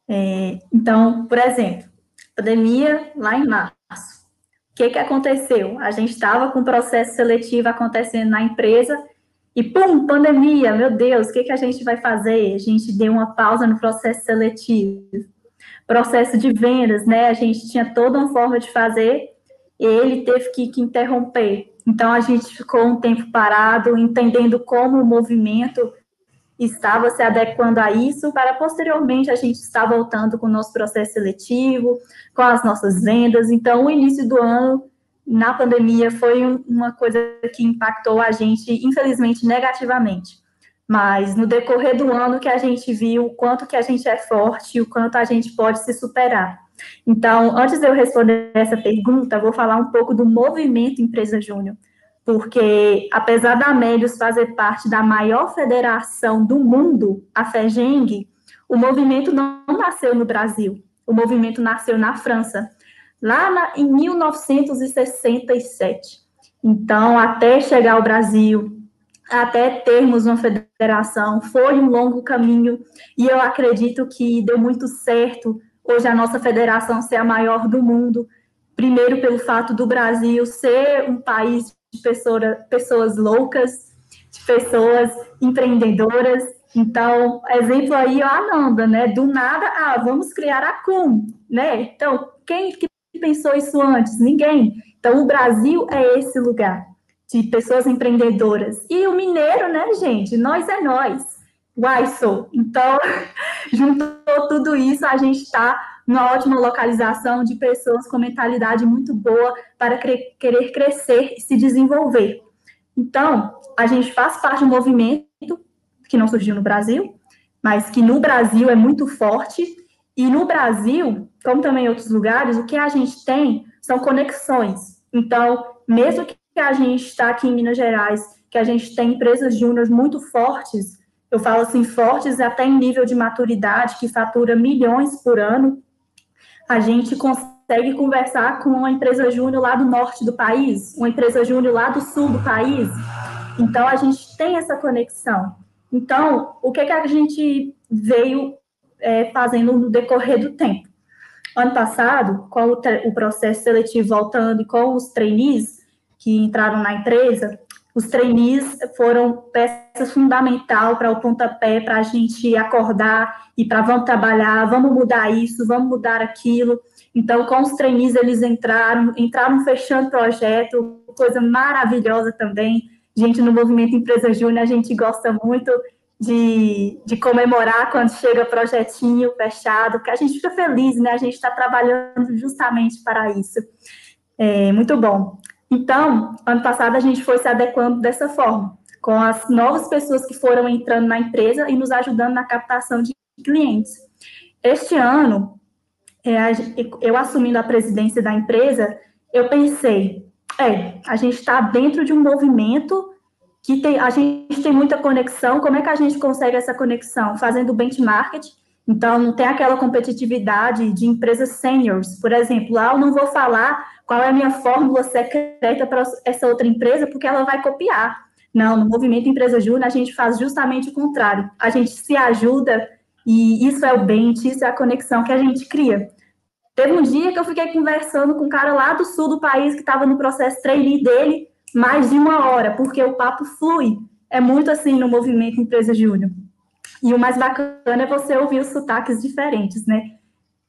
É, então, por exemplo, pandemia lá em março. O que, que aconteceu? A gente estava com o processo seletivo acontecendo na empresa e, pum, pandemia, meu Deus, o que, que a gente vai fazer? A gente deu uma pausa no processo seletivo. Processo de vendas, né? A gente tinha toda uma forma de fazer e ele teve que, que interromper. Então, a gente ficou um tempo parado, entendendo como o movimento estava se adequando a isso, para posteriormente a gente estar voltando com o nosso processo seletivo, com as nossas vendas. Então, o início do ano, na pandemia, foi uma coisa que impactou a gente, infelizmente, negativamente. Mas no decorrer do ano que a gente viu o quanto que a gente é forte e o quanto a gente pode se superar. Então, antes de eu responder essa pergunta, vou falar um pouco do movimento Empresa Júnior, porque apesar da Amélios fazer parte da maior federação do mundo, a FEGENG, o movimento não nasceu no Brasil, o movimento nasceu na França, lá na, em 1967. Então, até chegar ao Brasil, até termos uma federação, foi um longo caminho, e eu acredito que deu muito certo hoje a nossa federação ser a maior do mundo, primeiro pelo fato do Brasil ser um país de pessoa, pessoas loucas, de pessoas empreendedoras. Então, exemplo aí, a Ananda, né? Do nada, ah, vamos criar a CUM, né? Então, quem que pensou isso antes? Ninguém. Então, o Brasil é esse lugar de pessoas empreendedoras. E o mineiro, né, gente? Nós é nós. Uai, sou. Então, juntou tudo isso, a gente está uma ótima localização de pessoas com mentalidade muito boa para querer crescer e se desenvolver. Então, a gente faz parte de um movimento que não surgiu no Brasil, mas que no Brasil é muito forte. E no Brasil, como também em outros lugares, o que a gente tem são conexões. Então, mesmo que a gente está aqui em Minas Gerais, que a gente tem empresas júnior muito fortes, eu falo assim, fortes até em nível de maturidade, que fatura milhões por ano, a gente consegue conversar com uma empresa júnior lá do norte do país, uma empresa júnior lá do sul do país. Então, a gente tem essa conexão. Então, o que, que a gente veio é, fazendo no decorrer do tempo? Ano passado, com o, o processo seletivo voltando e com os trainees que entraram na empresa, os trainees foram peça fundamental para o pontapé, para a gente acordar e para vamos trabalhar, vamos mudar isso, vamos mudar aquilo. Então, com os trainees, eles entraram, entraram fechando projeto, coisa maravilhosa também. Gente, no Movimento Empresa Júnior, a gente gosta muito de, de comemorar quando chega projetinho fechado, porque a gente fica feliz, né? A gente está trabalhando justamente para isso. É, muito bom. Então, ano passado a gente foi se adequando dessa forma, com as novas pessoas que foram entrando na empresa e nos ajudando na captação de clientes. Este ano, é, eu assumindo a presidência da empresa, eu pensei, é, a gente está dentro de um movimento que tem, a gente tem muita conexão, como é que a gente consegue essa conexão? Fazendo benchmark, então não tem aquela competitividade de empresas seniors, por exemplo, lá eu não vou falar qual é a minha fórmula secreta para essa outra empresa, porque ela vai copiar. Não, no movimento Empresa Júnior, a gente faz justamente o contrário. A gente se ajuda e isso é o bem, isso é a conexão que a gente cria. Teve um dia que eu fiquei conversando com um cara lá do sul do país que estava no processo trainee dele mais de uma hora, porque o papo flui. É muito assim no movimento Empresa Júnior. E o mais bacana é você ouvir os sotaques diferentes, né?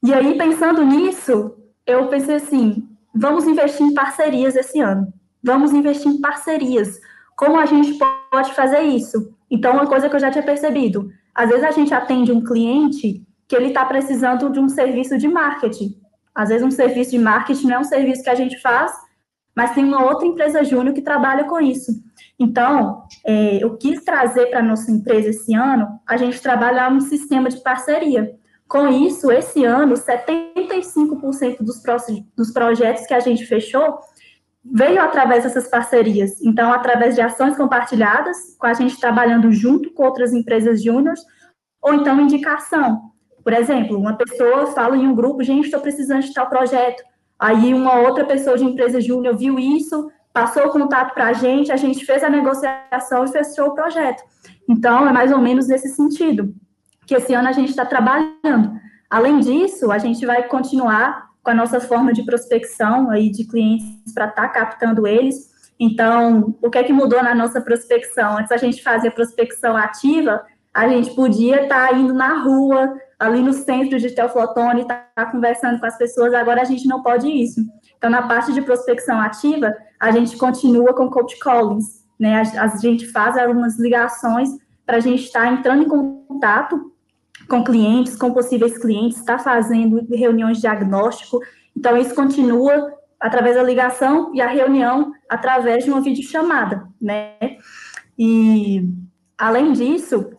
E aí, pensando nisso, eu pensei assim: Vamos investir em parcerias esse ano. Vamos investir em parcerias. Como a gente pode fazer isso? Então, uma coisa que eu já tinha percebido, Às vezes a gente atende um cliente que ele está precisando de um serviço de marketing. Às vezes um serviço de marketing não é um serviço que a gente faz, mas tem uma outra empresa júnior que trabalha com isso. Então, é, eu quis trazer para a nossa empresa esse ano, a gente trabalhar um sistema de parceria. Com isso, esse ano, 75% dos, dos projetos que a gente fechou veio através dessas parcerias. Então, através de ações compartilhadas, com a gente trabalhando junto com outras empresas júniores, ou então indicação. Por exemplo, uma pessoa fala em um grupo, gente, estou precisando de tal projeto. Aí uma outra pessoa de empresa júnior viu isso, passou o contato para a gente, a gente fez a negociação e fechou o projeto. Então, é mais ou menos nesse sentido que esse ano a gente está trabalhando. Além disso, a gente vai continuar com a nossa forma de prospecção aí de clientes para estar tá captando eles. Então, o que é que mudou na nossa prospecção? Antes a gente fazia prospecção ativa, a gente podia estar tá indo na rua, ali no centro de Teoflotone, estar tá conversando com as pessoas, agora a gente não pode isso. Então, na parte de prospecção ativa, a gente continua com cold callings, né? A, a gente faz algumas ligações para a gente estar entrando em contato com clientes, com possíveis clientes, está fazendo reuniões de diagnóstico. Então, isso continua através da ligação e a reunião através de uma videochamada, né? E, além disso,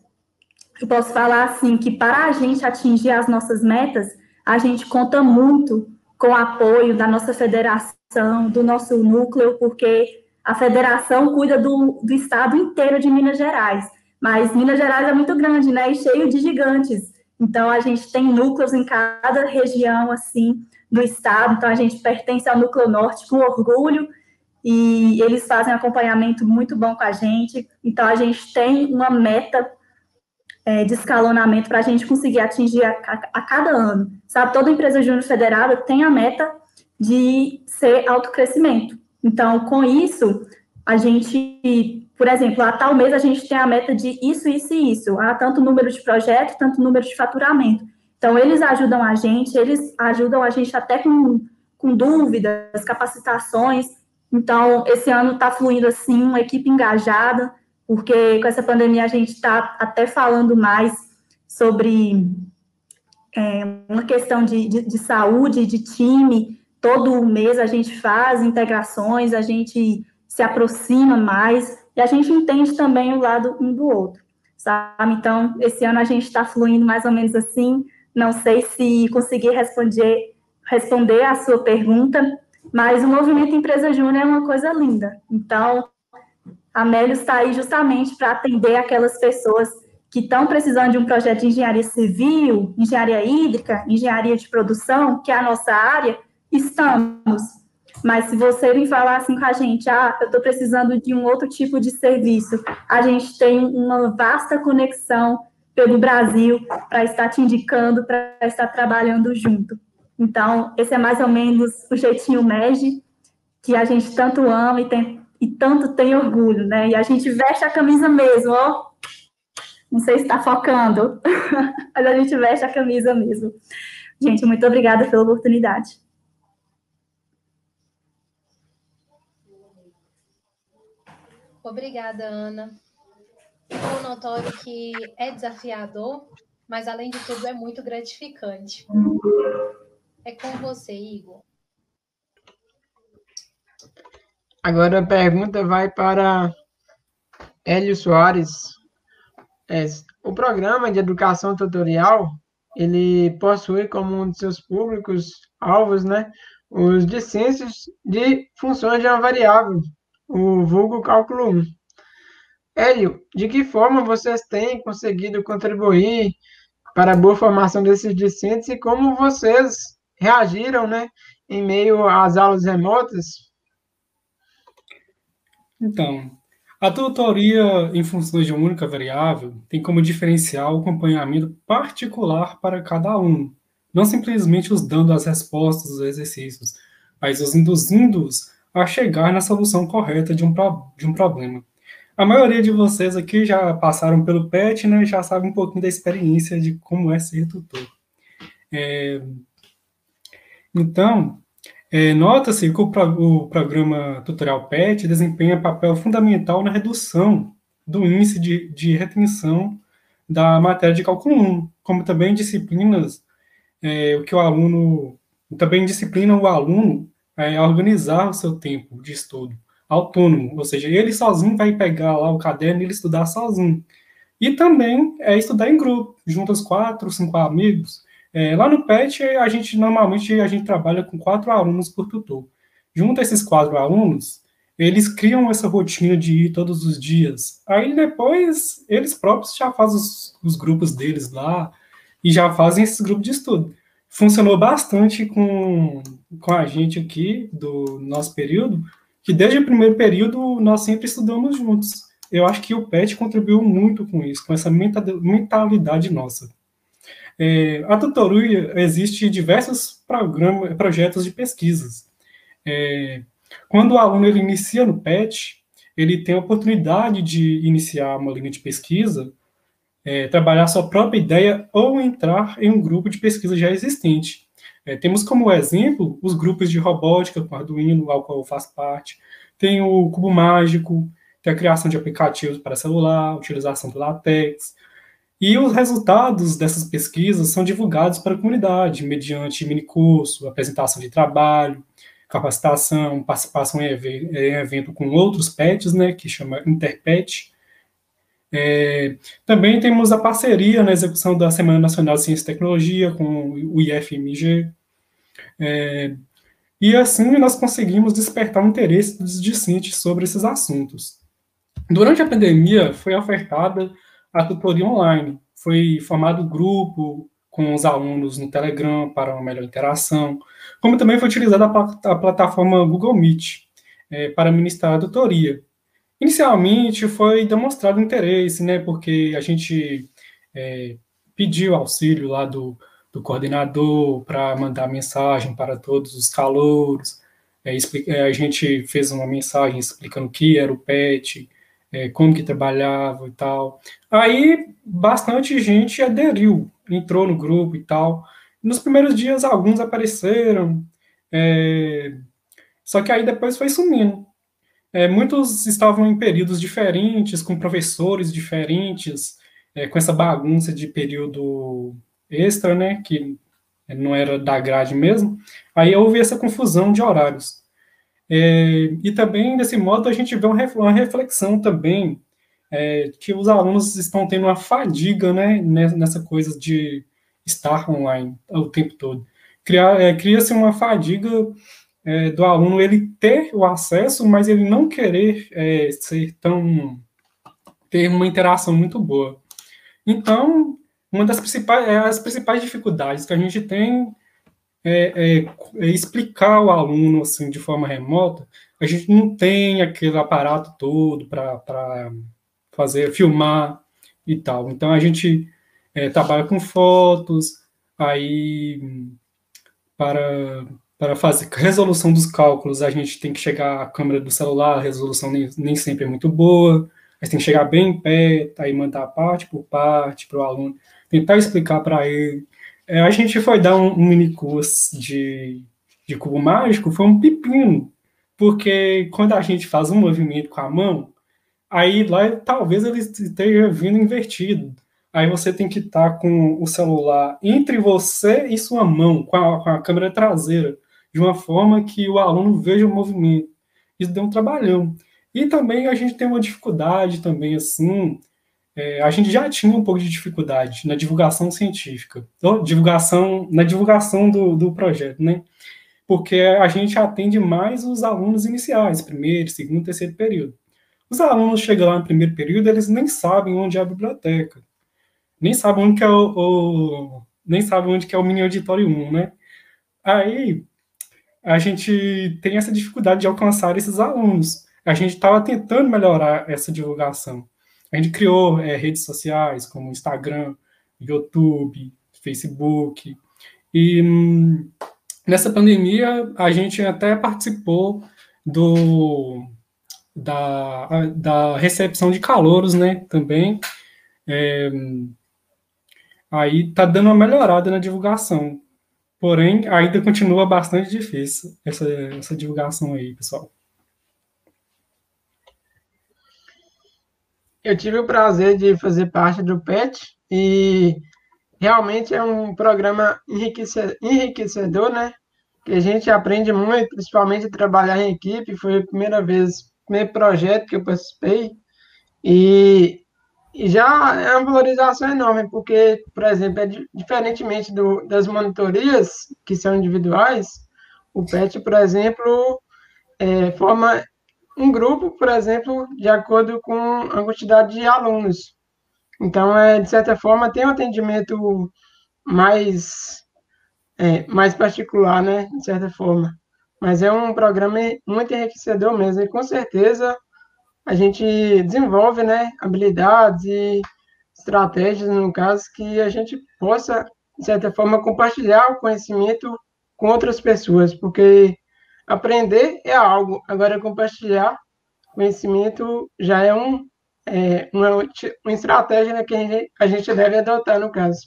eu posso falar, assim, que para a gente atingir as nossas metas, a gente conta muito com apoio da nossa federação, do nosso núcleo, porque a federação cuida do, do estado inteiro de Minas Gerais. Mas Minas Gerais é muito grande, né? E cheio de gigantes. Então, a gente tem núcleos em cada região, assim, do estado. Então, a gente pertence ao núcleo norte com orgulho e eles fazem acompanhamento muito bom com a gente. Então, a gente tem uma meta é, de escalonamento para a gente conseguir atingir a, a, a, cada ano. Sabe, toda empresa júnior federada tem a meta de ser autocrescimento. Então, com isso, a gente por exemplo, a tal mês a gente tem a meta de isso, isso e isso. Há tanto número de projetos, tanto número de faturamento. Então, eles ajudam a gente, eles ajudam a gente até com, com dúvidas, capacitações. Então, esse ano está fluindo assim, uma equipe engajada, porque com essa pandemia a gente está até falando mais sobre é, uma questão de, de, de saúde, de time. Todo mês a gente faz integrações, a gente se aproxima mais e a gente entende também o lado um do outro, sabe? Então, esse ano a gente está fluindo mais ou menos assim. Não sei se consegui responder, responder a sua pergunta, mas o movimento Empresa Júnior é uma coisa linda. Então, a Melios está aí justamente para atender aquelas pessoas que estão precisando de um projeto de engenharia civil, engenharia hídrica, engenharia de produção, que é a nossa área, estamos mas se você vir falar assim com a gente, ah, eu estou precisando de um outro tipo de serviço, a gente tem uma vasta conexão pelo Brasil para estar te indicando, para estar trabalhando junto. Então, esse é mais ou menos o jeitinho MEG, que a gente tanto ama e, tem, e tanto tem orgulho, né? E a gente veste a camisa mesmo, ó. Não sei se está focando, mas a gente veste a camisa mesmo. Gente, muito obrigada pela oportunidade. Obrigada, Ana. Ficou notório que é desafiador, mas além de tudo é muito gratificante. É com você, Igor. Agora a pergunta vai para Hélio Soares. É, o programa de educação tutorial, ele possui como um de seus públicos alvos, né, os discêncios de funções de uma variável, o vulgo cálculo 1. Hélio, de que forma vocês têm conseguido contribuir para a boa formação desses discentes e como vocês reagiram, né, em meio às aulas remotas? Então, a tutoria em funções de uma única variável tem como diferencial o acompanhamento particular para cada aluno, não simplesmente os dando as respostas dos exercícios, mas os induzindo-os a chegar na solução correta de um, de um problema. A maioria de vocês aqui já passaram pelo PET, né, já sabe um pouquinho da experiência de como é ser tutor. É, então, é, nota-se que o, o, programa tutorial PET desempenha papel fundamental na redução do índice de, de retenção da matéria de cálculo 1, como também disciplinas é, o que o aluno também disciplina o aluno a organizar o seu tempo de estudo autônomo, ou seja, ele sozinho vai pegar lá o caderno e ele estudar sozinho. E também é estudar em grupo, junto aos quatro, cinco amigos. É, lá no PET, a gente normalmente a gente trabalha com quatro alunos por tutor. Junto a esses quatro alunos, eles criam essa rotina de ir todos os dias. Aí depois, eles próprios já fazem os, os grupos deles lá e já fazem esses grupos de estudo. Funcionou bastante com, com a gente aqui, do nosso período, que desde o primeiro período nós sempre estudamos juntos. Eu acho que o PET contribuiu muito com isso, com essa mentalidade nossa. É, a tutoria existe diversos programas, projetos de pesquisas. É, quando o aluno ele inicia no PET, ele tem a oportunidade de iniciar uma linha de pesquisa, é, trabalhar sua própria ideia ou entrar em um grupo de pesquisa já existente. É, temos como exemplo os grupos de robótica com Arduino, ao qual eu faço parte. Tem o Cubo Mágico, tem a criação de aplicativos para celular, utilização do LaTeX. E os resultados dessas pesquisas são divulgados para a comunidade, mediante minicurso, apresentação de trabalho, capacitação, participação em evento com outros PETs, né, que chama Interpet. É, também temos a parceria na execução da Semana Nacional de Ciência e Tecnologia com o IFMG. É, e assim nós conseguimos despertar o interesse dos discentes sobre esses assuntos. Durante a pandemia, foi ofertada a tutoria online. Foi formado grupo com os alunos no Telegram para uma melhor interação, como também foi utilizada a, a plataforma Google Meet é, para ministrar a tutoria. Inicialmente foi demonstrado interesse, né, porque a gente é, pediu auxílio lá do, do coordenador para mandar mensagem para todos os calouros, é, é, a gente fez uma mensagem explicando o que era o PET, é, como que trabalhava e tal. Aí bastante gente aderiu, entrou no grupo e tal. Nos primeiros dias alguns apareceram, é, só que aí depois foi sumindo. É, muitos estavam em períodos diferentes, com professores diferentes, é, com essa bagunça de período extra, né, que não era da grade mesmo. Aí houve essa confusão de horários. É, e também, desse modo, a gente vê uma reflexão também é, que os alunos estão tendo uma fadiga né, nessa coisa de estar online o tempo todo. É, Cria-se uma fadiga é, do aluno ele ter o acesso, mas ele não querer é, ser tão ter uma interação muito boa. Então, uma das principais, é, as principais dificuldades que a gente tem é, é, é, explicar o aluno assim de forma remota, a gente não tem aquele aparato todo para fazer, filmar e tal. Então a gente é, trabalha com fotos, aí para, para fazer resolução dos cálculos, a gente tem que chegar à câmera do celular, a resolução nem, nem sempre é muito boa, gente tem que chegar bem em pé, aí mandar parte por parte para o aluno, tentar explicar para ele é, a gente foi dar um, um mini curso de, de cubo mágico, foi um pepino, porque quando a gente faz um movimento com a mão, aí lá talvez ele esteja vindo invertido. Aí você tem que estar com o celular entre você e sua mão, com a, com a câmera traseira, de uma forma que o aluno veja o movimento. Isso deu um trabalhão. E também a gente tem uma dificuldade também, assim, é, a gente já tinha um pouco de dificuldade na divulgação científica, divulgação, na divulgação do, do projeto, né? Porque a gente atende mais os alunos iniciais, primeiro, segundo, terceiro período. Os alunos chegam lá no primeiro período, eles nem sabem onde é a biblioteca, nem sabem onde é o, o nem sabem onde é o mini auditório 1, né? Aí a gente tem essa dificuldade de alcançar esses alunos. A gente estava tentando melhorar essa divulgação. A gente criou é, redes sociais como Instagram, YouTube, Facebook. E hum, nessa pandemia a gente até participou do da, da recepção de calouros, né? Também. É, aí tá dando uma melhorada na divulgação. Porém, ainda continua bastante difícil essa, essa divulgação aí, pessoal. Eu tive o prazer de fazer parte do PET e realmente é um programa enriquecedor, né? Que a gente aprende muito, principalmente trabalhar em equipe. Foi a primeira vez, primeiro projeto que eu participei. E, e já é uma valorização enorme, porque, por exemplo, é diferentemente do, das monitorias, que são individuais, o PET, por exemplo, é, forma um grupo, por exemplo, de acordo com a quantidade de alunos. Então, é, de certa forma, tem um atendimento mais, é, mais particular, né? De certa forma. Mas é um programa muito enriquecedor mesmo. E com certeza a gente desenvolve né, habilidades e estratégias, no caso, que a gente possa, de certa forma, compartilhar o conhecimento com outras pessoas, porque aprender é algo, agora compartilhar conhecimento já é um é, uma, uma estratégia que a gente deve adotar no caso.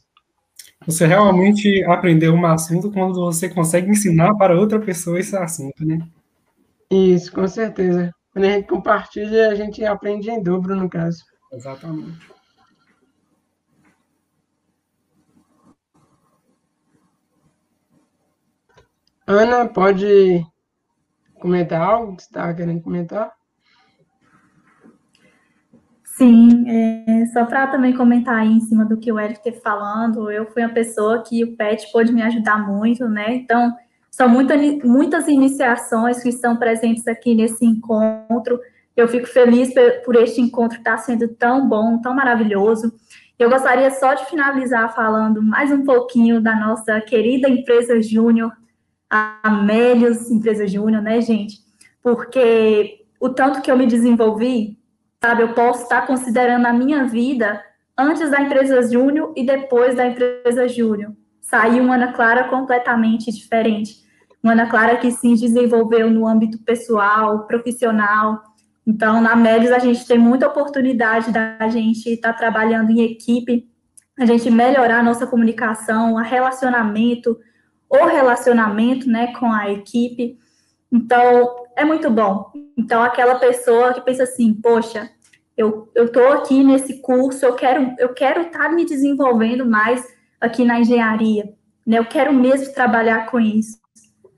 Você realmente aprendeu um assunto quando você consegue ensinar para outra pessoa esse assunto, né? Isso, com certeza. Quando a gente compartilha, a gente aprende em dobro, no caso. Exatamente. Ana, pode comentar algo que você estava querendo comentar? Sim, é, só para também comentar aí em cima do que o Eric teve falando, eu fui uma pessoa que o PET pôde me ajudar muito, né? Então, são muita, muitas iniciações que estão presentes aqui nesse encontro. Eu fico feliz por este encontro estar sendo tão bom, tão maravilhoso. Eu gostaria só de finalizar falando mais um pouquinho da nossa querida empresa Júnior, Amélios Empresa Júnior, né, gente? Porque o tanto que eu me desenvolvi sabe? Eu posso estar considerando a minha vida antes da empresa Júnior e depois da empresa Júnior. Saiu uma Ana Clara completamente diferente. Uma Ana Clara que se desenvolveu no âmbito pessoal, profissional. Então, na Melis, a gente tem muita oportunidade da gente estar trabalhando em equipe, a gente melhorar a nossa comunicação, o relacionamento, o relacionamento né, com a equipe. Então, é muito bom. Então, aquela pessoa que pensa assim, poxa, eu estou aqui nesse curso, eu quero eu quero estar tá me desenvolvendo mais aqui na engenharia, né? Eu quero mesmo trabalhar com isso.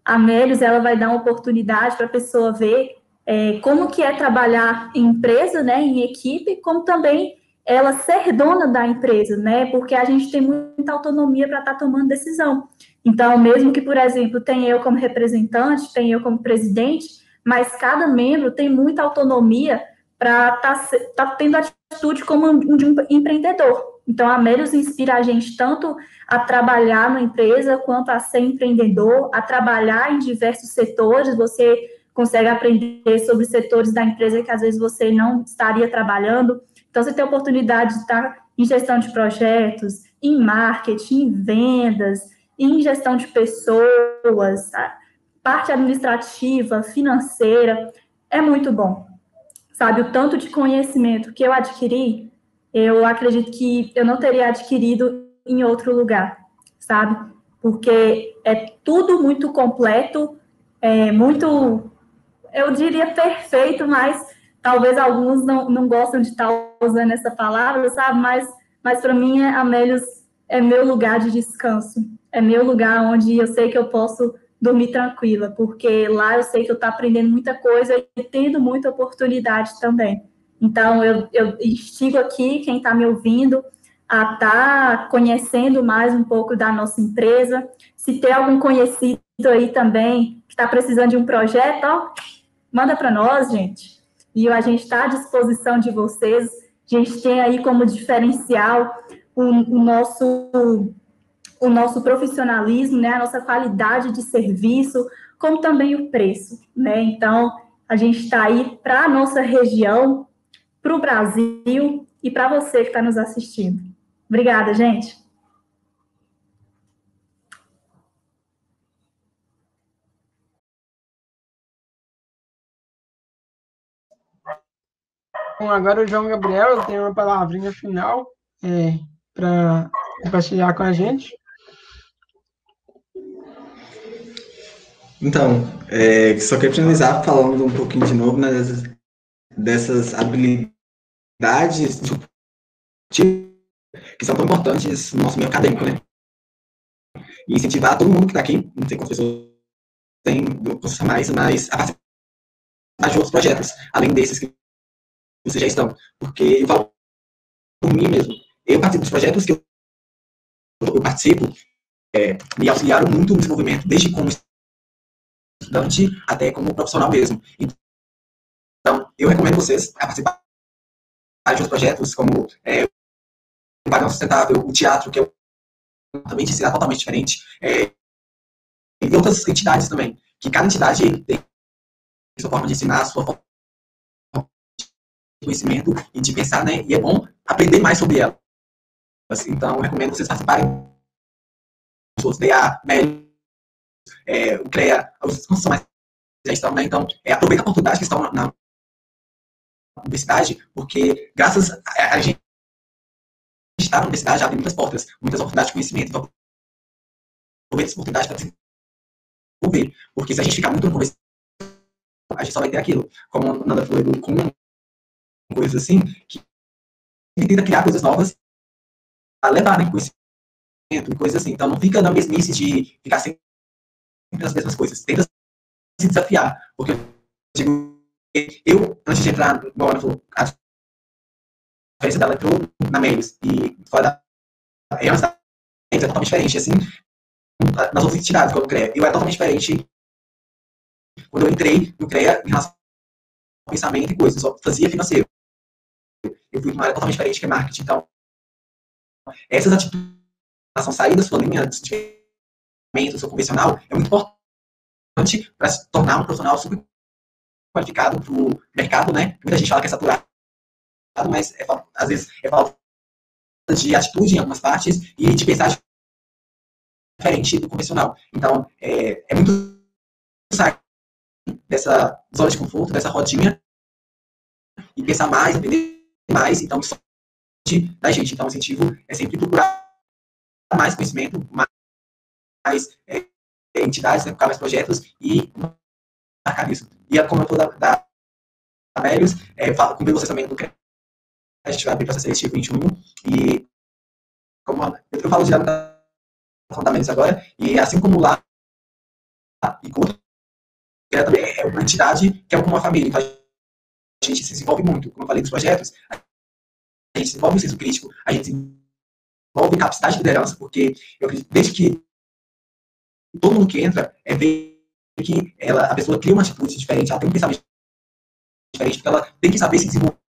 A Melios, ela vai dar uma oportunidade para a pessoa ver é, como que é trabalhar em empresa, né, em equipe, como também ela ser dona da empresa, né? Porque a gente tem muita autonomia para estar tá tomando decisão. Então, mesmo que, por exemplo, tenha eu como representante, tenha eu como presidente, mas cada membro tem muita autonomia para estar tá, tá tendo atitude como um, de um empreendedor. Então, a Melios inspira a gente tanto a trabalhar na empresa, quanto a ser empreendedor, a trabalhar em diversos setores. Você consegue aprender sobre setores da empresa que às vezes você não estaria trabalhando. Então, você tem a oportunidade de estar em gestão de projetos, em marketing, em vendas, em gestão de pessoas, parte administrativa, financeira, é muito bom. Sabe, o tanto de conhecimento que eu adquiri, eu acredito que eu não teria adquirido em outro lugar, sabe? Porque é tudo muito completo, é muito, eu diria perfeito, mas talvez alguns não, não gostam de estar usando essa palavra, sabe? Mas, mas para mim, Amélios é meu lugar de descanso é meu lugar onde eu sei que eu posso dormir tranquila, porque lá eu sei que eu estou aprendendo muita coisa e tendo muita oportunidade também. Então, eu, eu estigo aqui, quem está me ouvindo, a estar tá conhecendo mais um pouco da nossa empresa. Se tem algum conhecido aí também que está precisando de um projeto, ó, manda para nós, gente. E a gente está à disposição de vocês. A gente tem aí como diferencial o, o nosso o nosso profissionalismo, né, a nossa qualidade de serviço, como também o preço, né? Então, a gente está aí para a nossa região, para o Brasil e para você que está nos assistindo. Obrigada, gente. Bom, agora o João Gabriel tem uma palavrinha final é, para compartilhar com a gente. Então, é, só queria finalizar falando um pouquinho de novo né, dessas, dessas habilidades que são tão importantes no nosso meio acadêmico, né? E incentivar todo mundo que está aqui, não sei quantas pessoas tem mais, mas a participar de outros projetos, além desses que vocês já estão. Porque eu falo por mim mesmo. Eu participo dos projetos que eu, eu participo, é, me auxiliaram muito no desenvolvimento, desde como estudante até como profissional mesmo. Então, eu recomendo vocês a participar de outros projetos, como é, o Pagão Sustentável, o teatro, que também de ensinar totalmente diferente, é, e outras entidades também, que cada entidade tem sua forma de ensinar, sua forma conhecimento e de pensar, né? E é bom aprender mais sobre ela. Então, eu recomendo vocês participarem os DA, MEL, é, o CREA, os que são mais já estão, né? Então, é, aproveita a oportunidade que estão na, universidade, porque graças a, a gente estar na universidade abre muitas portas, muitas oportunidades de conhecimento. Então, aproveita essa oportunidade para desenvolver. Porque se a gente ficar muito no começo, a gente só vai ter aquilo. Como Nanda falou do com coisas assim, que tenta criar coisas novas a levar, né, conhecimento coisas assim. Então, não fica na mesmice de ficar sempre as mesmas coisas. Tenta se desafiar. Porque eu eu, antes de entrar, igual falou, a diferença dela entrou na Melis e fora da. É uma é totalmente diferente, assim, nas outras entidades, como o CREA. Eu era totalmente diferente quando eu entrei no CREA em relação ao pensamento e coisas, só fazia financeiro. Eu fui para uma área totalmente diferente, que é marketing. Então, essas atitudes, são sair da sua linha de pensamento, seu convencional, é muito importante para se tornar um profissional super qualificado para o mercado, né? Muita gente fala que é saturado, mas é, às vezes é falta de atitude em algumas partes e de pensar diferente do convencional. Então, é, é muito sair dessa zona de conforto, dessa rodinha, e pensar mais, aprender mais. Então, isso da gente. Então, o incentivo é sempre procurar mais conhecimento, mais é, entidades, né, mais projetos e marcar isso. E como eu falei da, da Amérios, é, falo, com vocês também do a gente vai abrir processo seletivo em junho, e como eu falo da fundamentos agora, e assim como lá, e como é, é uma entidade que é uma família, então a gente se desenvolve muito, como eu falei dos projetos, a gente desenvolve o senso crítico, a gente desenvolve capacidade de liderança, porque eu acredito, desde que todo mundo que entra é ver que ela, a pessoa cria uma atitude diferente, ela tem um pensamento diferente, porque ela tem que saber se desenvolver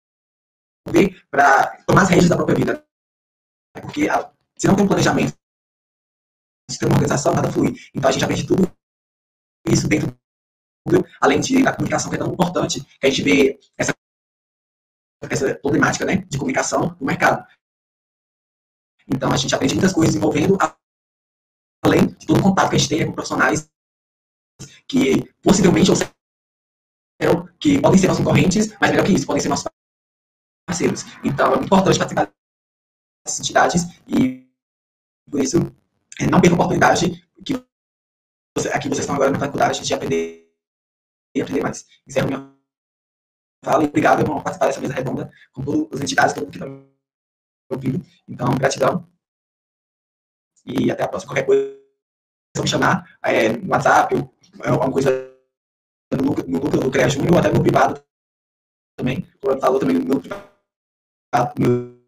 para tomar as rédeas da própria vida. Porque a, se não tem um planejamento, se tem uma organização, nada flui. Então a gente aprende tudo isso dentro além de, da comunicação que é tão importante, que a gente vê essa, essa problemática né, de comunicação no mercado. Então a gente aprende muitas coisas envolvendo, além de todo o contato que a gente tem com profissionais que possivelmente ou que podem ser nossos concorrentes, mas melhor que isso, podem ser nossos parceiros. Então, é muito importante participar dessas entidades e, por isso, é, não perca a oportunidade que aqui vocês estão agora na faculdade de aprender e aprender mais. Encerro minha fala e obrigado por participar dessa mesa redonda com todas as entidades, todo mundo que está me ouvindo. Então, gratidão e até a próxima. Qualquer coisa, só me chamar é, no WhatsApp ou alguma coisa no no núcleo do CREA Júnior ou até no privado também. Como falou também no privado meu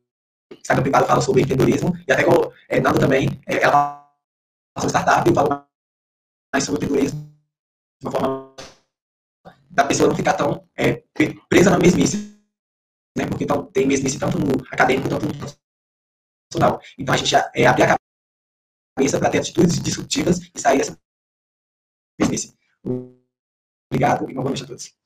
Instagram privado fala sobre empreendedorismo, e até com é, Nando também, é, ela fala sobre startup e fala mais sobre empreendedorismo, de uma forma da pessoa não ficar tão é, presa na mesmice, né? porque então, tem mesmice tanto no acadêmico quanto no profissional. Então a gente é, abrir a cabeça para ter atitudes disruptivas e sair dessa mesmice. Obrigado e uma boa noite a todos.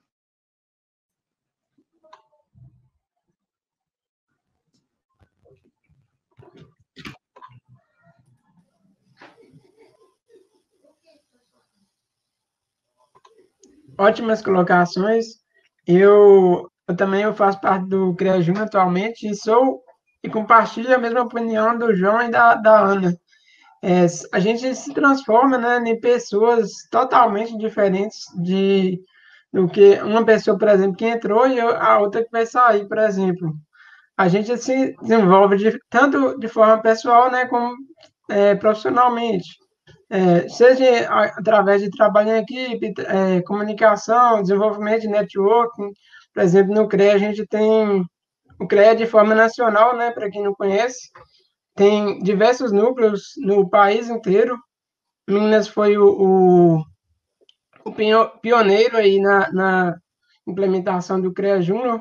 Ótimas colocações. Eu, eu também eu faço parte do CREA Júnior atualmente e sou e compartilho a mesma opinião do João e da, da Ana. É, a gente se transforma né, em pessoas totalmente diferentes de do que uma pessoa, por exemplo, que entrou e a outra que vai sair, por exemplo. a gente se desenvolve de, tanto de forma pessoal, né, como é, profissionalmente. É, seja através de trabalho em equipe, é, comunicação, desenvolvimento de networking. Por exemplo, no CREA a gente tem o CREA de forma nacional, né, para quem não conhece, tem diversos núcleos no país inteiro. Minas foi o, o, o pioneiro aí na, na implementação do CREA Júnior,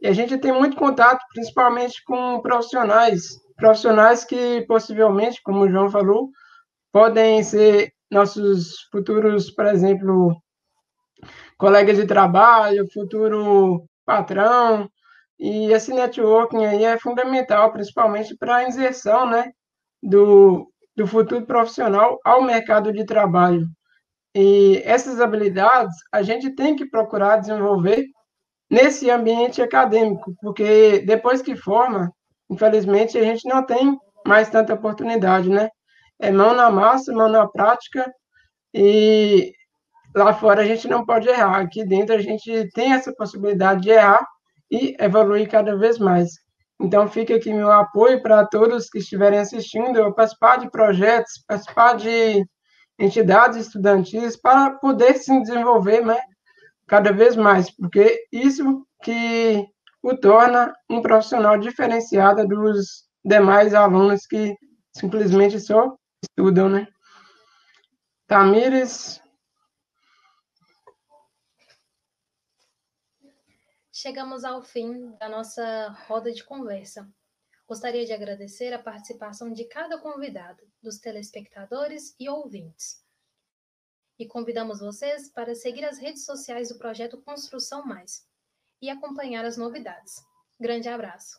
e a gente tem muito contato, principalmente com profissionais, profissionais que possivelmente, como o João falou, podem ser nossos futuros, por exemplo, colegas de trabalho, futuro patrão, e esse networking aí é fundamental, principalmente para a inserção, né, do, do futuro profissional ao mercado de trabalho. E essas habilidades a gente tem que procurar desenvolver nesse ambiente acadêmico, porque depois que forma, infelizmente, a gente não tem mais tanta oportunidade, né? É mão na massa, mão na prática, e lá fora a gente não pode errar. Aqui dentro a gente tem essa possibilidade de errar e evoluir cada vez mais. Então, fica aqui meu apoio para todos que estiverem assistindo, eu participar de projetos, participar de entidades estudantis para poder se desenvolver né, cada vez mais, porque isso que o torna um profissional diferenciado dos demais alunos que simplesmente só estudam, né? Tamires, Chegamos ao fim da nossa roda de conversa. Gostaria de agradecer a participação de cada convidado, dos telespectadores e ouvintes. E convidamos vocês para seguir as redes sociais do projeto Construção Mais e acompanhar as novidades. Grande abraço!